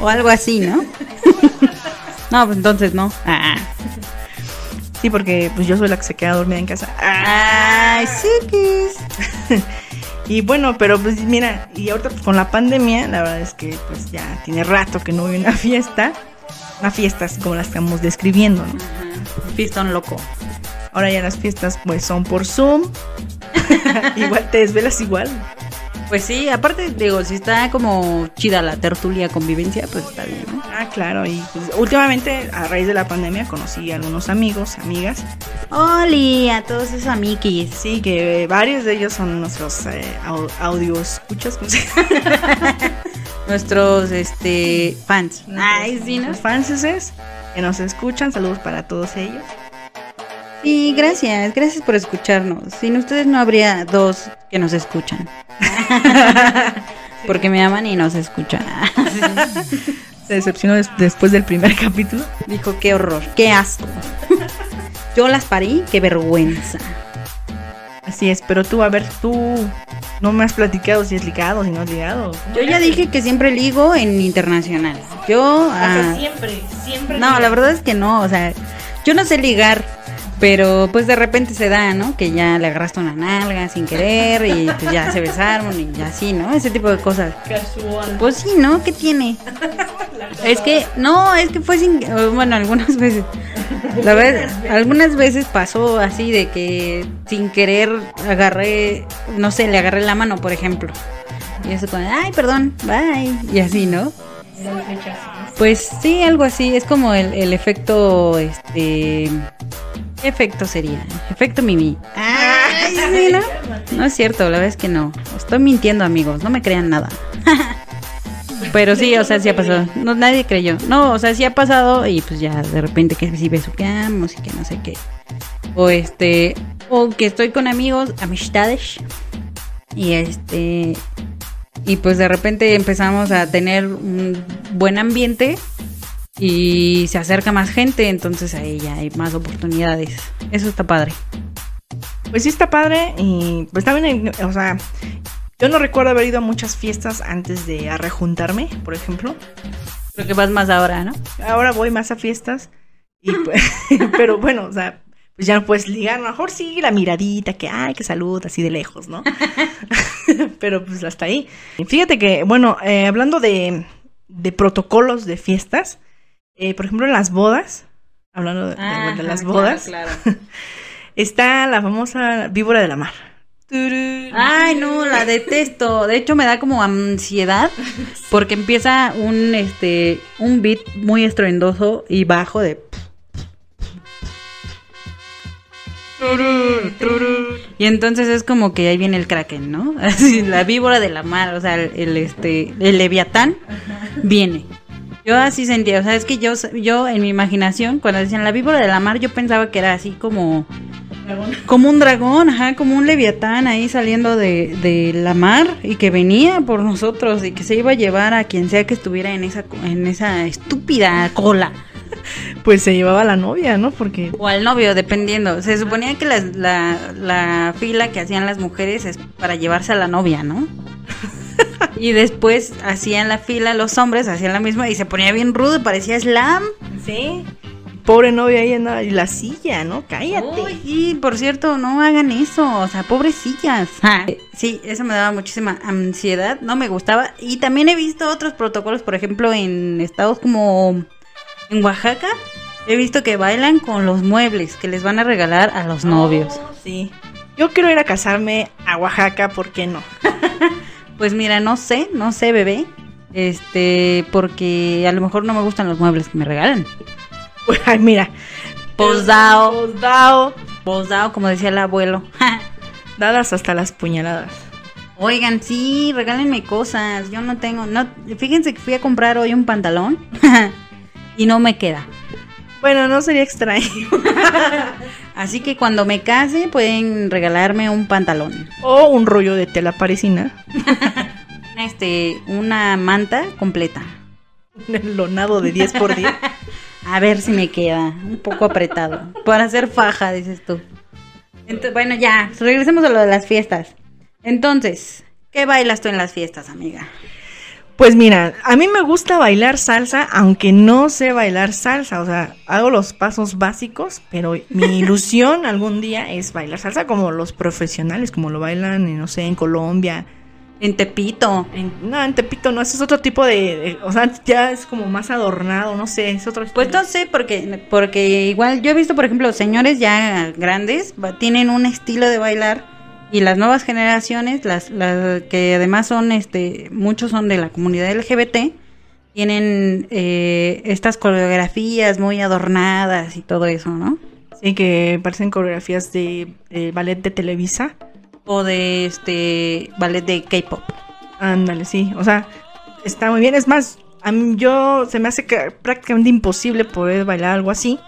O algo así, ¿no? no, pues entonces no. Ah. sí, porque pues yo soy la que se queda dormida en casa. Ay, sí que es. Y bueno, pero pues mira, y ahorita pues, con la pandemia, la verdad es que pues ya tiene rato que no hubo una fiesta. Una fiesta así como la estamos describiendo, ¿no? Pistón loco. Ahora ya las fiestas pues son por Zoom. igual te desvelas igual. Pues sí, aparte, digo, si está como chida la tertulia convivencia, pues está bien, ¿no? Ah, claro, y pues, últimamente a raíz de la pandemia conocí a algunos amigos, amigas. Oli, a todos esos amiguis. Sí, que varios de ellos son nuestros eh, au- audios escuchas. Nuestros, este, fans. Ay, sí, ¿no? Los franceses que nos escuchan, saludos para todos ellos. Sí, gracias, gracias por escucharnos. Sin ustedes no habría dos que nos escuchan. Porque me aman y nos escuchan. Se decepcionó des- después del primer capítulo. Dijo, qué horror, qué asco. Yo las parí, qué vergüenza. Así es, pero tú, a ver, tú no me has platicado si es ligado, si no es ligado. Yo ya dije que siempre ligo en internacional. Yo... ah, siempre, siempre. no, la verdad es que no, o sea, yo no sé ligar, pero pues de repente se da, ¿no? Que ya le agarraste una nalga sin querer y pues ya se besaron y así, ¿no? Ese tipo de cosas. Casual. Pues sí, ¿no? ¿Qué tiene? Es que, no, es que fue sin, bueno, algunas veces. La verdad, algunas veces pasó así de que sin querer agarré, no sé, le agarré la mano, por ejemplo. Y eso como, ay, perdón, bye. Y así, ¿no? Pues sí, algo así. Es como el, el efecto, este... ¿Qué efecto sería? Efecto Mimi. Ay, sí, ¿no? No es cierto, la verdad es que no. Estoy mintiendo, amigos. No me crean nada. Pero sí, o sea, sí ha pasado. No, nadie creyó. No, o sea, sí ha pasado y pues ya de repente que sí besuqueamos y que no sé qué. O este, o que estoy con amigos, amistades. Y este, y pues de repente empezamos a tener un buen ambiente y se acerca más gente, entonces ahí ya hay más oportunidades. Eso está padre. Pues sí está padre y pues también, o sea, yo no recuerdo haber ido a muchas fiestas antes de a rejuntarme, por ejemplo. Creo que vas más ahora, ¿no? Ahora voy más a fiestas y pues, pero bueno, o sea, pues ya no puedes ligar. A lo mejor sí, la miradita, que ay, que salud, así de lejos, ¿no? Pero pues hasta ahí. Fíjate que, bueno, eh, hablando de, de protocolos de fiestas, eh, por ejemplo, en las bodas, hablando de, de- de Ajá, las claro, bodas, claro. está la famosa víbora de la mar. Ay, no, la detesto. De hecho, me da como ansiedad porque empieza un este un beat muy estruendoso y bajo de y entonces es como que ahí viene el kraken, ¿no? Así, la víbora de la mar, o sea, el, el, este el leviatán viene. Yo así sentía, o sea, es que yo yo en mi imaginación cuando decían la víbora de la mar yo pensaba que era así como como un dragón, ajá, como un leviatán ahí saliendo de, de la mar y que venía por nosotros y que se iba a llevar a quien sea que estuviera en esa, en esa estúpida cola. Pues se llevaba a la novia, ¿no? Porque O al novio, dependiendo. Se suponía que las- la, la fila que hacían las mujeres es para llevarse a la novia, ¿no? Y después hacían la fila los hombres, hacían la misma y se ponía bien rudo, parecía slam. Sí. Pobre novia ahí andaba. Y la silla, ¿no? Cállate. Uy, sí, por cierto, no hagan eso, o sea, pobrecillas. Eh, Sí, eso me daba muchísima ansiedad, no me gustaba. Y también he visto otros protocolos, por ejemplo, en estados como en Oaxaca, he visto que bailan con los muebles que les van a regalar a los novios. Oh, sí. Yo quiero ir a casarme a Oaxaca, ¿por qué no? Pues mira, no sé, no sé, bebé. Este, porque a lo mejor no me gustan los muebles que me regalan. Ay, mira. Posdao, Posdao. posdao, como decía el abuelo. Dadas hasta las puñaladas. Oigan, sí, regálenme cosas. Yo no tengo, no, fíjense que fui a comprar hoy un pantalón y no me queda. Bueno, no sería extraño. Así que cuando me case pueden regalarme un pantalón, O un rollo de tela parisina. este, una manta completa. Un lonado de 10 por 10. A ver si me queda un poco apretado para hacer faja, dices tú. Ento- bueno, ya, regresemos a lo de las fiestas. Entonces, ¿qué bailas tú en las fiestas, amiga? Pues mira, a mí me gusta bailar salsa, aunque no sé bailar salsa. O sea, hago los pasos básicos, pero mi ilusión algún día es bailar salsa como los profesionales, como lo bailan, en, no sé, en Colombia. En Tepito. En- no, en Tepito no, ese es otro tipo de, de- O sea, ya es como más adornado, no sé, es otro Pues estilo. no sé, porque, porque igual yo he visto, por ejemplo, señores ya grandes tienen un estilo de bailar y las nuevas generaciones, las, las que además son, este, muchos son de la comunidad LGBT, tienen eh, estas coreografías muy adornadas y todo eso, ¿no? Sí, que parecen coreografías de, de ballet de Televisa. O de este ballet de K-pop. Ándale, sí. O sea, está muy bien. Es más, a mí yo se me hace que prácticamente imposible poder bailar algo así.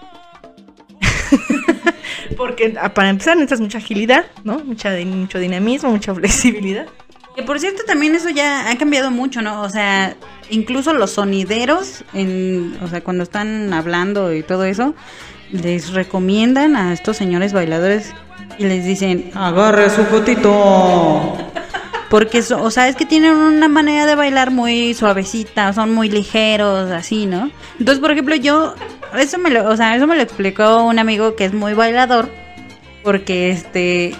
Porque para empezar necesitas mucha agilidad, ¿no? Mucha, mucho dinamismo, mucha flexibilidad. Que por cierto también eso ya ha cambiado mucho, ¿no? O sea, incluso los sonideros, en, o sea, cuando están hablando y todo eso, les recomiendan a estos señores bailadores y les dicen, agarre su fotito. Porque, so- o sea, es que tienen una manera de bailar muy suavecita, son muy ligeros, así, ¿no? Entonces, por ejemplo, yo, eso me lo, o sea, eso me lo explicó un amigo que es muy bailador, porque este,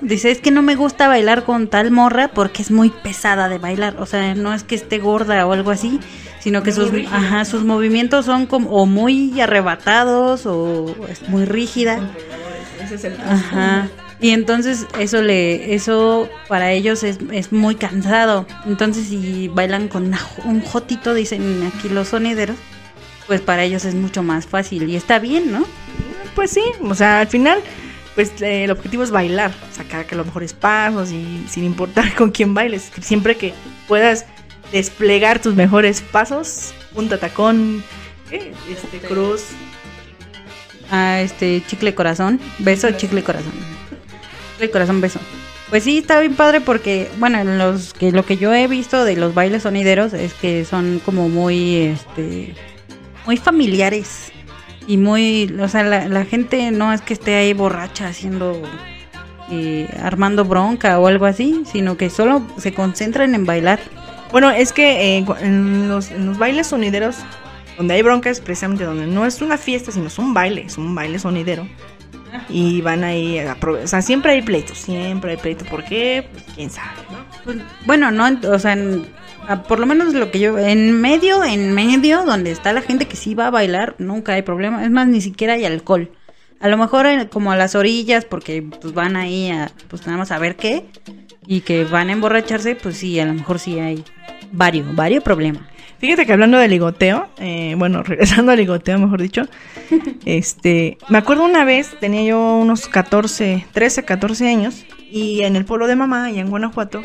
dice, es que no me gusta bailar con tal morra porque es muy pesada de bailar, o sea, no es que esté gorda o algo así, sino que sus, ajá, sus movimientos son como o muy arrebatados o es muy rígida. Ese es el Ajá. Y entonces eso le, eso para ellos es, es muy cansado. Entonces si bailan con una un jotito, dicen aquí los sonideros, pues para ellos es mucho más fácil y está bien, ¿no? Pues sí, o sea, al final, pues eh, el objetivo es bailar, sacar que los mejores pasos y sin importar con quién bailes, siempre que puedas desplegar tus mejores pasos, punta tacón, ¿qué? este cruz, a este chicle corazón, beso, chicle corazón. Chicle corazón, beso. Pues sí, está bien padre porque, bueno, en los que lo que yo he visto de los bailes sonideros es que son como muy, este, muy familiares y muy, o sea, la, gente no es que esté ahí borracha haciendo, eh, armando bronca o algo así, sino que solo se concentran en bailar. Bueno, es que eh, en, los, en los bailes sonideros, donde hay broncas, precisamente donde no es una fiesta, sino es un baile, es un baile sonidero. Y van ahí a o sea, siempre hay pleitos, siempre hay pleitos, ¿por qué? Pues quién sabe, ¿no? Pues, bueno, no, o sea, en- por lo menos lo que yo, en medio, en medio, donde está la gente que sí va a bailar, nunca hay problema. Es más, ni siquiera hay alcohol. A lo mejor en- como a las orillas, porque pues van ahí a, pues nada más a ver qué, y que van a emborracharse, pues sí, a lo mejor sí hay varios, varios problemas. Fíjate que hablando de ligoteo, eh, bueno, regresando al ligoteo, mejor dicho, este, me acuerdo una vez, tenía yo unos 14, 13, 14 años, y en el pueblo de mamá, allá en Guanajuato,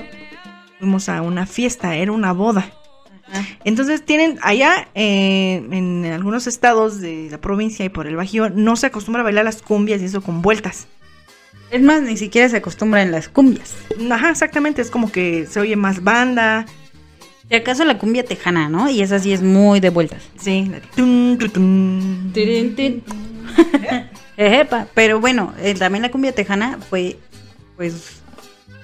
fuimos a una fiesta, era una boda. Entonces tienen allá eh, en algunos estados de la provincia y por el Bajío no se acostumbra a bailar las cumbias y eso con vueltas. Es más, ni siquiera se acostumbra en las cumbias. Ajá, exactamente, es como que se oye más banda. Si acaso la cumbia tejana, ¿no? Y esa sí es muy de vueltas. Sí. Ejepa. Pero bueno, eh, también la cumbia tejana fue, pues,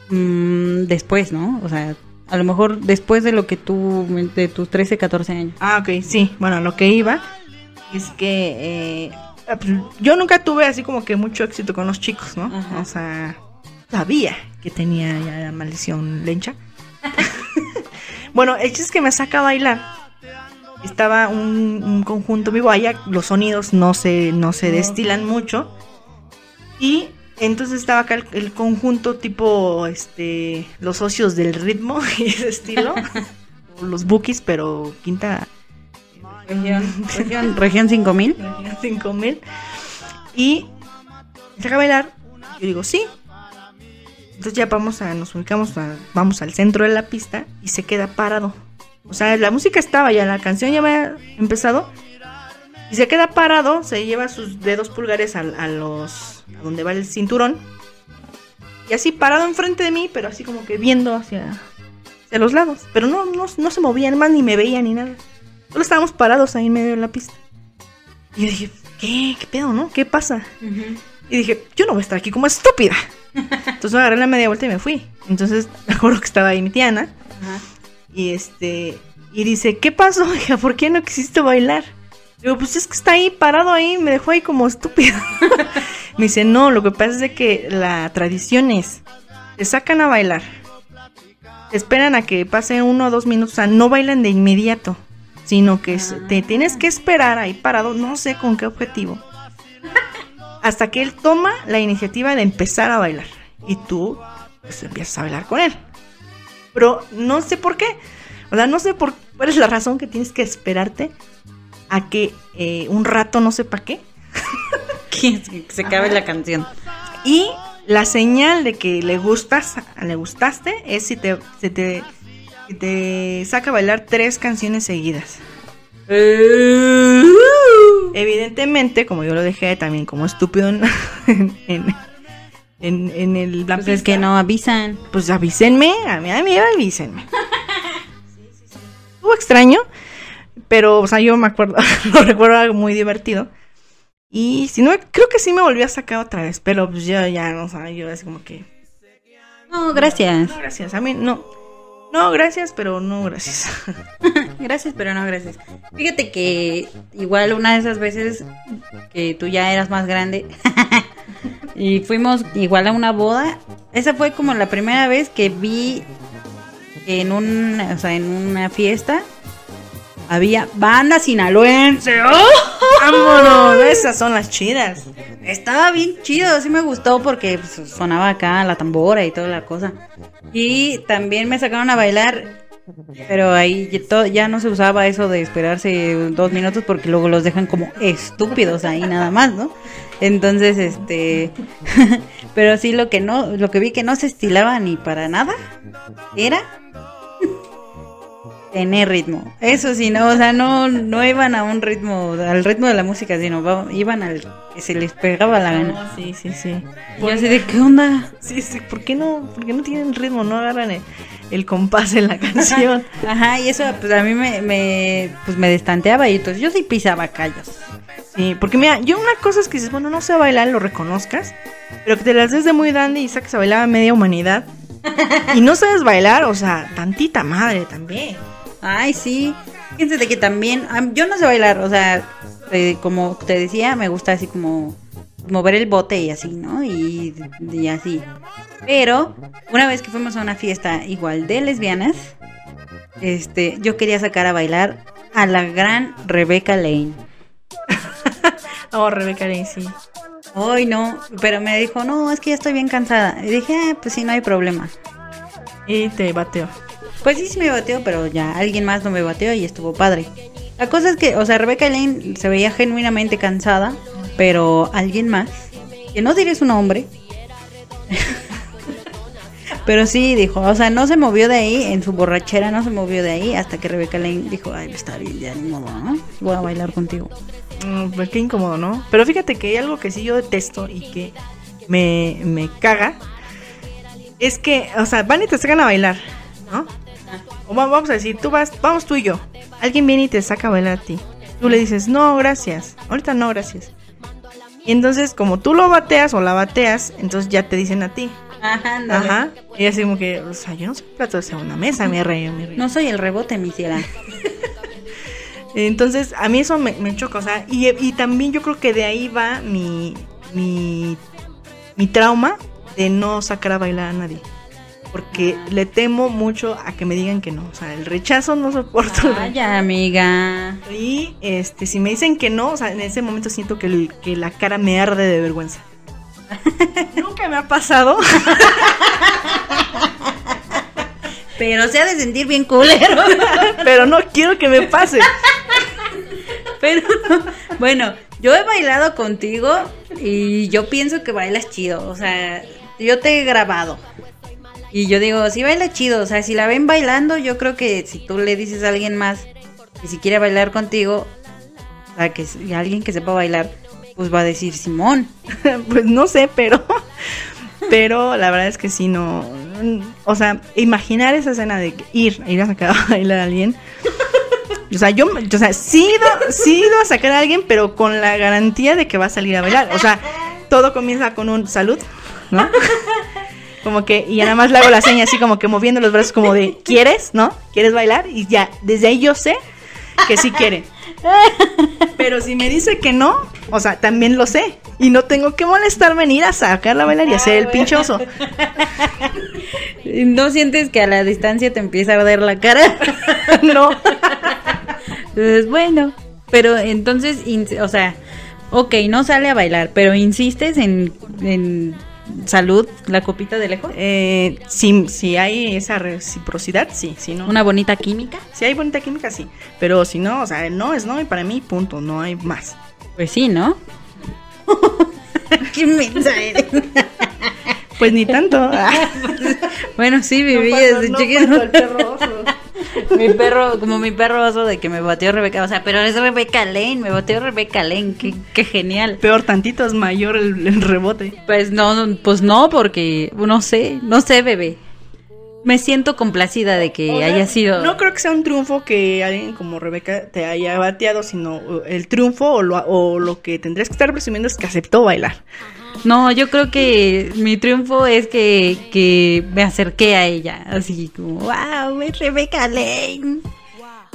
mm, después, ¿no? O sea, a lo mejor después de lo que tú, de tus 13, 14 años. Ah, ok, sí. Bueno, lo que iba es que eh, pues, yo nunca tuve así como que mucho éxito con los chicos, ¿no? Ajá. O sea, sabía que tenía ya la maldición lencha. bueno, el chiste es que me saca a bailar. Estaba un, un conjunto vivo, allá los sonidos no se, no se destilan mucho. Y entonces estaba acá el, el conjunto tipo este los socios del ritmo y ese estilo. los bookies, pero quinta Región, región, región 5000. 5000 y me saca a bailar yo digo sí entonces ya vamos a nos ubicamos a- vamos al centro de la pista y se queda parado o sea la música estaba ya la canción ya había empezado y se queda parado se lleva sus dedos pulgares a, a los a donde va el cinturón y así parado enfrente de mí pero así como que viendo hacia hacia los lados pero no no, no se movía más ni me veía ni nada solo estábamos parados ahí en medio de la pista y yo dije, ¿qué? ¿Qué pedo, no? ¿Qué pasa? Y dije, yo no voy a estar aquí como estúpida. Entonces agarré la media vuelta y me fui. Entonces me acuerdo que estaba ahí mi tía Ana. Y este. Y dice, ¿qué pasó, hija? ¿Por qué no quisiste bailar? Digo, pues es que está ahí, parado ahí, me dejó ahí como estúpida. me dice, no, lo que pasa es de que la tradición es, te sacan a bailar, te esperan a que pase uno o dos minutos, o sea, no bailan de inmediato, sino que te tienes que esperar ahí parado, no sé con qué objetivo, hasta que él toma la iniciativa de empezar a bailar y tú pues empiezas a bailar con él. Pero no sé por qué, o sea, no sé por cuál es la razón que tienes que esperarte a que eh, un rato no sepa qué. Que se acabe la canción. Y la señal de que le gustas, le gustaste, es si te, se te, si te saca a bailar tres canciones seguidas. Evidentemente, como yo lo dejé también como estúpido en, en, en, en el la Pues es que no avisan. Pues avísenme, a mí, a mí avísenme. Estuvo extraño, pero, o sea, yo me acuerdo, lo recuerdo algo muy divertido. Y si no, creo que sí me volví a sacar otra vez, pero pues yo ya, no sé, yo así como que... No, gracias. No, gracias, a mí no. No, gracias, pero no, gracias. Gracias, pero no gracias. Fíjate que igual una de esas veces que tú ya eras más grande y fuimos igual a una boda, esa fue como la primera vez que vi en un, o sea, en una fiesta había banda sinaloense. ¡Oh! ¡Vámonos! Esas son las chidas. Estaba bien chido, sí me gustó porque pues, sonaba acá la tambora y toda la cosa. Y también me sacaron a bailar, pero ahí ya no se usaba eso de esperarse dos minutos porque luego los dejan como estúpidos ahí nada más, ¿no? Entonces, este, pero sí lo que no, lo que vi que no se estilaba ni para nada era tener ritmo. Eso sí, no, o sea, no, no iban a un ritmo, al ritmo de la música, sino iban al que se les pegaba la gana. Sí, sí, sí. Y así de, ¿qué onda? Sí, sí, ¿por qué no, por qué no tienen ritmo? No agarran el, el compás de la canción. Ajá, y eso pues a mí me, me, pues, me destanteaba y entonces yo sí pisaba callos. Sí, porque mira, yo una cosa es que dices, bueno, no sé bailar, lo reconozcas, pero que te las des de muy grande y saques a bailar a media humanidad. y no sabes bailar, o sea, tantita madre también. Ay, sí. Fíjense de que también, am- yo no sé bailar, o sea, eh, como te decía, me gusta así como mover el bote y así, ¿no? Y, y así. Pero una vez que fuimos a una fiesta igual de lesbianas, este, yo quería sacar a bailar a la gran Rebecca Lane. Oh, Rebeca Lane, sí. Ay, no, pero me dijo, no, es que ya estoy bien cansada. Y dije, "Ah, pues sí, no hay problema. Y te bateó. Pues sí, sí me bateó, pero ya alguien más no me bateó y estuvo padre. La cosa es que, o sea, Rebecca Lane se veía genuinamente cansada, pero alguien más, que no diré su nombre, pero sí dijo, o sea, no se movió de ahí, en su borrachera no se movió de ahí, hasta que Rebecca Lane dijo, ay, está bien, ya ni modo, ¿no? Voy a bailar contigo. Mm, pues qué incómodo, ¿no? Pero fíjate que hay algo que sí yo detesto y que me, me caga. Es que, o sea, van y te sacan a bailar, ¿no? O va- vamos a decir, tú vas, vamos tú y yo. Alguien viene y te saca a bailar a ti. Tú le dices, no, gracias. Ahorita no, gracias. Y entonces, como tú lo bateas o la bateas, entonces ya te dicen a ti. Ajá, ándale. Ajá. Y así como que, o sea, yo no soy plato de segunda mesa, mi rey, mi rey. No soy el rebote, mi ciela. Entonces, a mí eso me, me choca, o sea, y, y también yo creo que de ahí va mi, mi, mi trauma de no sacar a bailar a nadie. Porque le temo mucho a que me digan que no. O sea, el rechazo no soporto. Vaya, amiga. Y este, si me dicen que no, o sea, en ese momento siento que, el- que la cara me arde de vergüenza. Nunca me ha pasado. Pero se ha de sentir bien culero. pero no quiero que me pase. Pero bueno, yo he bailado contigo y yo pienso que bailas chido. O sea, yo te he grabado. Y yo digo, sí baila chido. O sea, si la ven bailando, yo creo que si tú le dices a alguien más que si quiere bailar contigo, o sea, que si- alguien que sepa bailar, pues va a decir Simón. pues no sé, pero. Pero la verdad es que sí, no. O sea, imaginar esa escena de ir, ir a sacar a bailar a alguien. O sea, yo, o sea, sí he, ido, sí he ido a sacar a alguien, pero con la garantía de que va a salir a bailar. O sea, todo comienza con un salud, ¿no? Como que, y ya nada más le hago la seña así como que moviendo los brazos como de, ¿quieres? ¿No? ¿Quieres bailar? Y ya, desde ahí yo sé que sí quiere. Pero si me dice que no, o sea, también lo sé. Y no tengo que molestarme en ir a sacarla a bailar y hacer el pinche oso. ¿No sientes que a la distancia te empieza a arder la cara? No. Entonces, bueno, pero entonces, o sea, ok, no sale a bailar, pero insistes en, en salud, la copita de lejos. Eh, si, si hay esa reciprocidad, sí. Si no, Una bonita química. si hay bonita química, sí. Pero si no, o sea, no es no y para mí, punto. No hay más. Pues sí, ¿no? Qué. Pues ni tanto. Bueno, sí, viví No desde pasó- no chiquito. el perro oso. mi perro, como mi perro oso de que me bateó Rebeca. O sea, pero es Rebeca Lane, me bateó Rebeca Lane. Qué, qué genial. Peor tantito es mayor el, el rebote. Pues no, pues no, porque no sé, no sé, bebé. Me siento complacida de que O sea, haya sido. No creo que sea un triunfo que alguien como Rebeca te haya bateado, sino uh, el triunfo o lo, o lo que tendrías que estar presumiendo es que aceptó bailar. No, yo creo que mi triunfo es que, que me acerqué a ella. Así como, wow, es Rebeca Lane.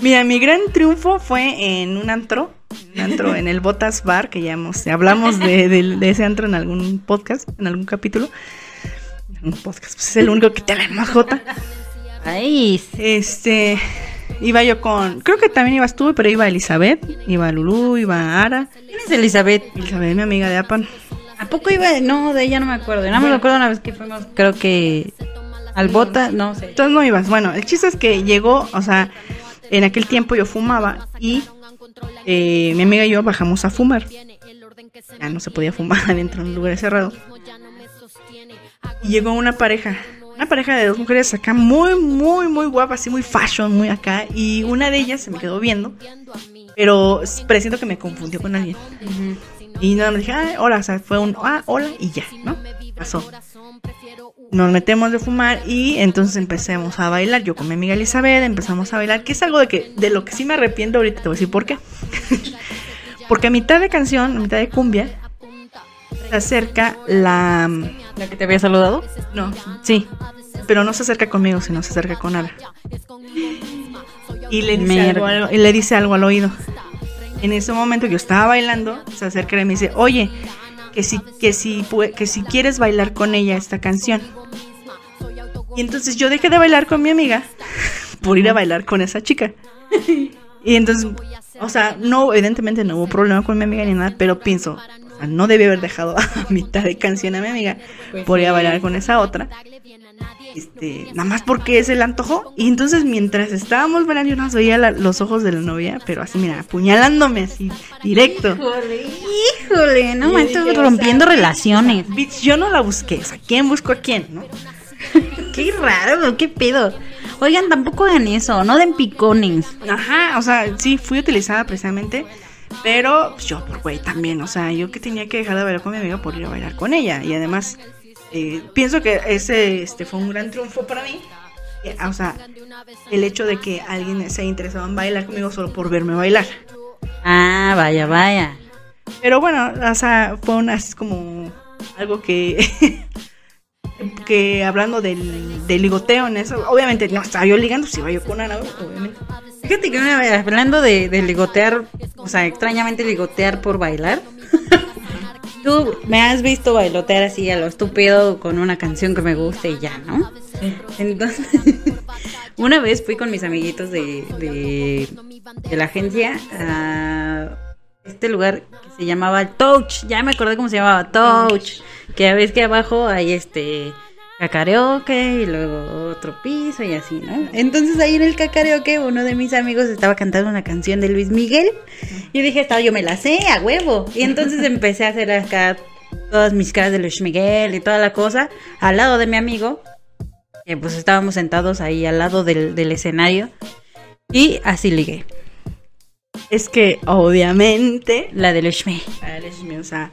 Mira, mi gran triunfo fue en un antro, un antro en el Botas Bar, que ya hemos, hablamos de, de- de ese antro en algún podcast, en algún capítulo. Un podcast, pues es el único que tenemos, Jota. Ay, Este, iba yo con, creo que también ibas tú, pero iba Elizabeth, iba Lulú, iba Ara. ¿quién es Elizabeth? Elizabeth, mi amiga de Apan. ¿A poco iba? No, de ella no me acuerdo. Nada más me acuerdo una vez que fuimos, creo que al bota, no sé. Entonces no ibas. Bueno, el chiste es que llegó, o sea, en aquel tiempo yo fumaba y eh, mi amiga y yo bajamos a fumar. Ya no se podía fumar adentro en lugares cerrados. Y llegó una pareja, una pareja de dos mujeres acá muy, muy, muy guapas, así muy fashion, muy acá. Y una de ellas se me quedó viendo, pero presiento que me confundió con alguien. Y nada, me dije, ah, hola, o sea, fue un, ah, hola, y ya, ¿no? Pasó. Nos metemos de fumar y entonces empecemos a bailar. Yo con mi amiga Elizabeth empezamos a bailar, que es algo de que de lo que sí me arrepiento ahorita, te voy a decir por qué. Porque a mitad de canción, a mitad de cumbia, se acerca la... ¿La que te había saludado? No, sí, pero no se acerca conmigo, sino se acerca con Ara. Y le dice, algo, al- y le dice algo al oído. En ese momento yo estaba bailando, se acerca y me dice, oye, que si, que si, que si quieres bailar con ella esta canción. Y entonces yo dejé de bailar con mi amiga por ir a bailar con esa chica. Y entonces, o sea, no, evidentemente no hubo problema con mi amiga ni nada, pero pienso, no debí haber dejado a mitad de canción a mi amiga por ir a bailar con esa otra. Este, nada más porque se le antojó. Y entonces mientras estábamos bailando, yo no veía la- los ojos de la novia, pero así, mira, apuñalándome así, directo. Híjole, híjole, no me estoy o sea, rompiendo relaciones. Bitch, yo no la busqué, o sea, ¿quién buscó a quién, no? Qué raro, qué pedo. Oigan, tampoco hagan eso, no den picones. Ajá, o sea, sí, fui utilizada precisamente, pero pues, yo por güey también, o sea, yo que tenía que dejar de bailar con mi amiga por ir a bailar con ella. Y además, eh, pienso que ese este, fue un gran triunfo para mí. Eh, O sea, el hecho de que alguien se haya interesado en bailar conmigo solo por verme bailar. Ah, vaya, vaya. Pero bueno, o sea, fue una, así como algo que... que hablando del, del ligoteo en eso, obviamente no estaba yo ligando, si iba yo con Ana, obviamente. Fíjate que una vez, hablando de, de ligotear, o sea, extrañamente ligotear por bailar. Tú me has visto bailotear así a lo estúpido con una canción que me guste y ya, ¿no? Entonces, una vez fui con mis amiguitos de, de, de la agencia a este lugar que se llamaba Touch. Ya me acordé cómo se llamaba, Touch. Que ves que abajo hay este karaoke y luego otro piso y así, ¿no? Entonces ahí en el karaoke uno de mis amigos estaba cantando una canción de Luis Miguel y dije, estaba yo me la sé a huevo. Y entonces empecé a hacer acá todas mis caras de Luis Miguel y toda la cosa al lado de mi amigo. Que pues estábamos sentados ahí al lado del, del escenario y así ligué. Es que obviamente, La de Luis Miguel. eres mío, o sea,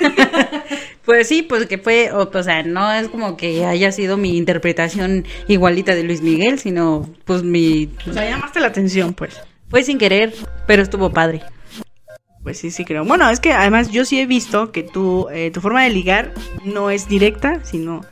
Pues sí, pues que fue, o, o sea, no es como que haya sido mi interpretación igualita de Luis Miguel, sino pues mi... o sea, llamaste la atención, pues. Fue sin querer, pero estuvo padre. Pues sí, sí creo. Bueno, es que además yo sí he visto que tú, eh, tu forma de ligar no es directa, sino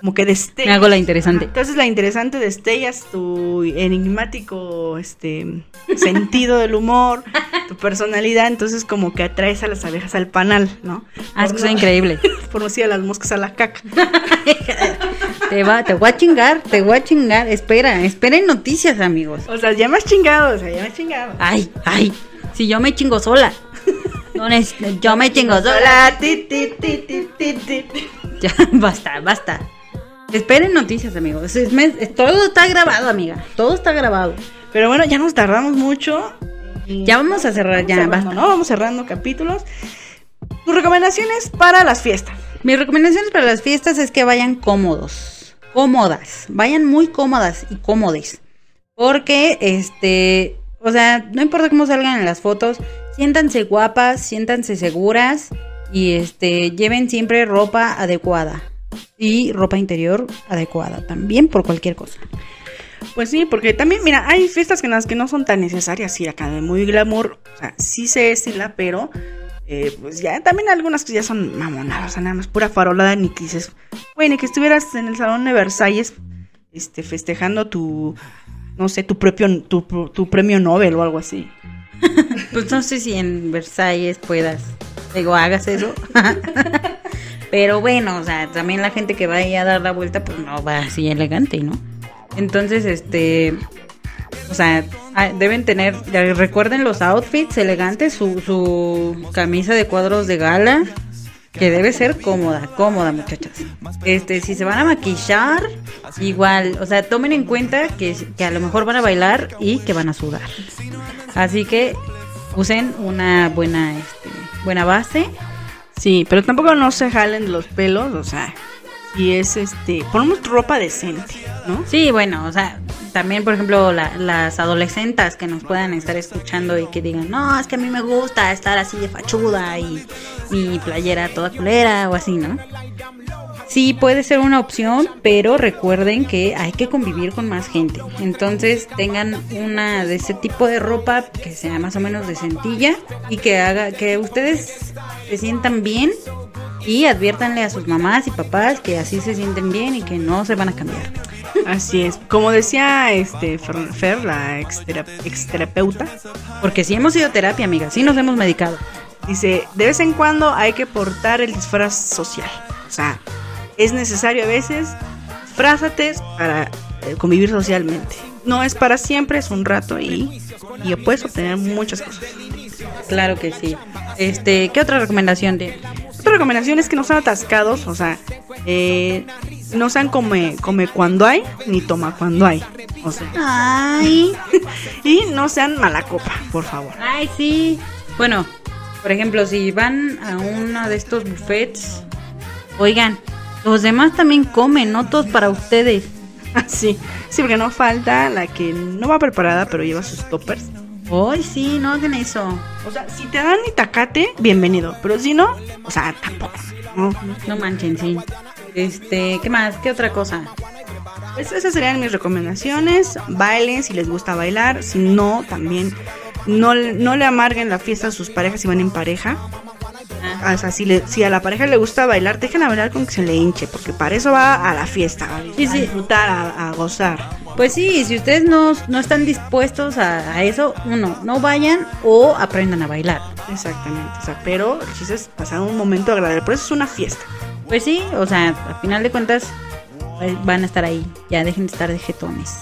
como que destellas. Me hago la interesante. Entonces la interesante destellas tu enigmático este sentido del humor, tu personalidad, entonces como que atraes a las abejas al panal, ¿no? Ah, es que soy increíble. Por no decir a las moscas a la caca. Te, va, te voy a chingar, te voy a chingar. Espera, esperen noticias, amigos. O sea, ya me has chingado, o sea, ya me has chingado. Ay, ay, si yo me chingo sola. No yo me chingo sola. Hola, ti, ti, ti, ti, ti, ti. Ya, basta, basta. Esperen noticias, amigos. Es- es- todo está grabado, amiga. Todo está grabado. Pero bueno, ya nos tardamos mucho. Ya vamos a cerrar, ya, cerrando, basta. ¿no? Vamos cerrando capítulos. Tus recomendaciones para las fiestas. Mis recomendaciones para las fiestas es que vayan cómodos, cómodas, vayan muy cómodas y cómodes. Porque, este, o sea, no importa cómo salgan en las fotos, siéntanse guapas, siéntanse seguras y, este, lleven siempre ropa adecuada y ropa interior adecuada también por cualquier cosa. Pues sí, porque también, mira, hay fiestas que en las que no son tan necesarias ir acá de muy glamour. O sea, sí se estila, pero eh, pues ya también algunas que ya son mamonadas, o sea, nada más pura farolada, ni que dices, ni que estuvieras en el salón de Versalles, este, festejando tu, no sé, tu propio, tu, tu premio Nobel o algo así. Pues no sé si en Versalles puedas, digo, hagas eso. Pero bueno, o sea, también la gente que va ahí a dar la vuelta, pues no va así elegante, ¿no? Entonces, este, o sea, ah, deben tener, recuerden los outfits elegantes, su, su camisa de cuadros de gala, que debe ser cómoda, cómoda, muchachas. Este, si se van a maquillar, igual, o sea, tomen en cuenta que, que a lo mejor van a bailar y que van a sudar. Así que usen una buena, este, buena base. Sí, pero tampoco no se jalen los pelos, o sea, y es este, ponemos ropa decente, ¿no? Sí, bueno, o sea, también, por ejemplo, la- las adolescentas que nos puedan estar escuchando y que digan, no, es que a mí me gusta estar así de fachuda y mi playera toda culera o así, ¿no? Sí, puede ser una opción, pero recuerden que hay que convivir con más gente. Entonces, tengan una de ese tipo de ropa que sea más o menos decentilla y que haga que ustedes se sientan bien y adviértanle a sus mamás y papás que así se sienten bien y que no se van a cambiar. Así es. Como decía este Fer, la extera- exterapeuta, Porque sí hemos ido a terapia, amiga, sí nos hemos medicado. Dice, de vez en cuando hay que portar el disfraz social. O sea, es necesario a veces disfrázate para eh, convivir socialmente. No es para siempre, es un rato y, y puedes obtener muchas cosas. Claro que sí. Este, ¿qué otra recomendación de? Otra recomendación es que no sean atascados, o sea, eh, no sean come, come cuando hay, ni toma cuando hay. O sea, Ay, y no sean mala copa, por favor. ay, sí. Bueno, por ejemplo, si van a uno de estos buffets, oigan, los demás también comen, no todos para ustedes. Sí, sí, porque no falta la que no va preparada, pero lleva sus toppers. Ay, sí, no hagan eso. O sea, si te dan itacate, bienvenido. Pero si no, o sea, tampoco. ¿no? No manchen, sí. Este, ¿qué más? ¿Qué otra cosa? Pues esas serían mis recomendaciones. Bailen si les gusta bailar. Si no, también no, no le amarguen la fiesta a sus parejas si van en pareja. O sea, si, le- si a la pareja le gusta bailar, déjenla bailar con que se le hinche. Porque para eso va a la fiesta. A, Sí, a sí. disfrutar, a, a gozar. Pues sí, si ustedes no, no están dispuestos a, a eso, uno, no vayan o aprendan a bailar. Exactamente. O sea, pero el chiste es pasar un momento agradable. Por eso es una fiesta. Pues sí, o sea, al final de cuentas pues, van a estar ahí. Ya dejen de estar de jetones.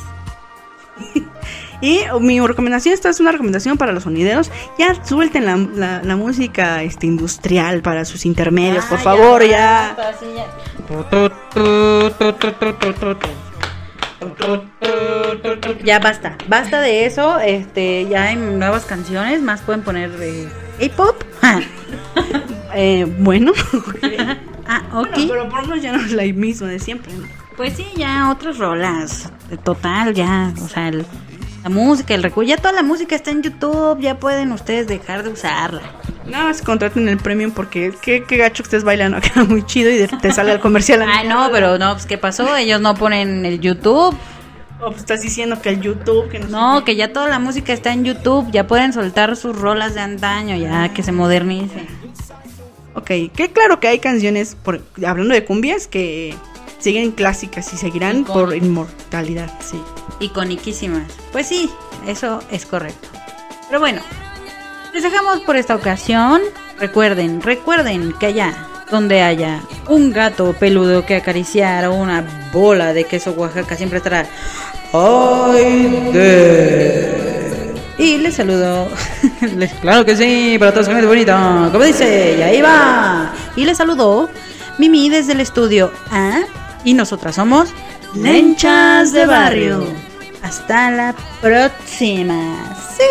Y mi recomendación, esta es una recomendación para los sonideros. Ya suelten la, la- la música este, industrial para sus intermedios, por Ah, favor, ya. ya. Ya basta, basta de eso. Este, ya hay nuevas canciones, más pueden poner eh, K-pop. Eh, bueno, ah, ok. Bueno, pero por lo menos ya no es la misma de siempre, ¿no? Pues sí, ya otras rolas. Total, ya. O sea, el- la música, el recurso. Ya toda la música está en YouTube. Ya pueden ustedes dejar de usarla. Nada más contraten el premium porque qué, qué gacho que estés bailando acá muy chido y de- te sale el comercial. Ay, no, pero no, pues ¿qué pasó? Ellos no ponen el YouTube. O pues estás diciendo que el YouTube, que no, sé que ya toda la música está en YouTube. Ya pueden soltar sus rolas de antaño, ya que se modernice. qué. Ok, que claro que hay canciones, por, hablando de cumbias, que siguen clásicas y seguirán por inmortalidad, sí. Iconiquísimas. Pues sí, eso es correcto. Pero bueno, les dejamos por esta ocasión. Recuerden, recuerden que allá donde haya un gato peludo que acariciar o una bola de queso Oaxaca siempre estará. ¡Ay de! Y les saludo. Les- claro que sí, para toda esa gente bonita. Como dice, y ahí va. Y les saludo Mimi desde el estudio A. Y nosotras somos Lenchas de Barrio. Hasta la próxima. Sí.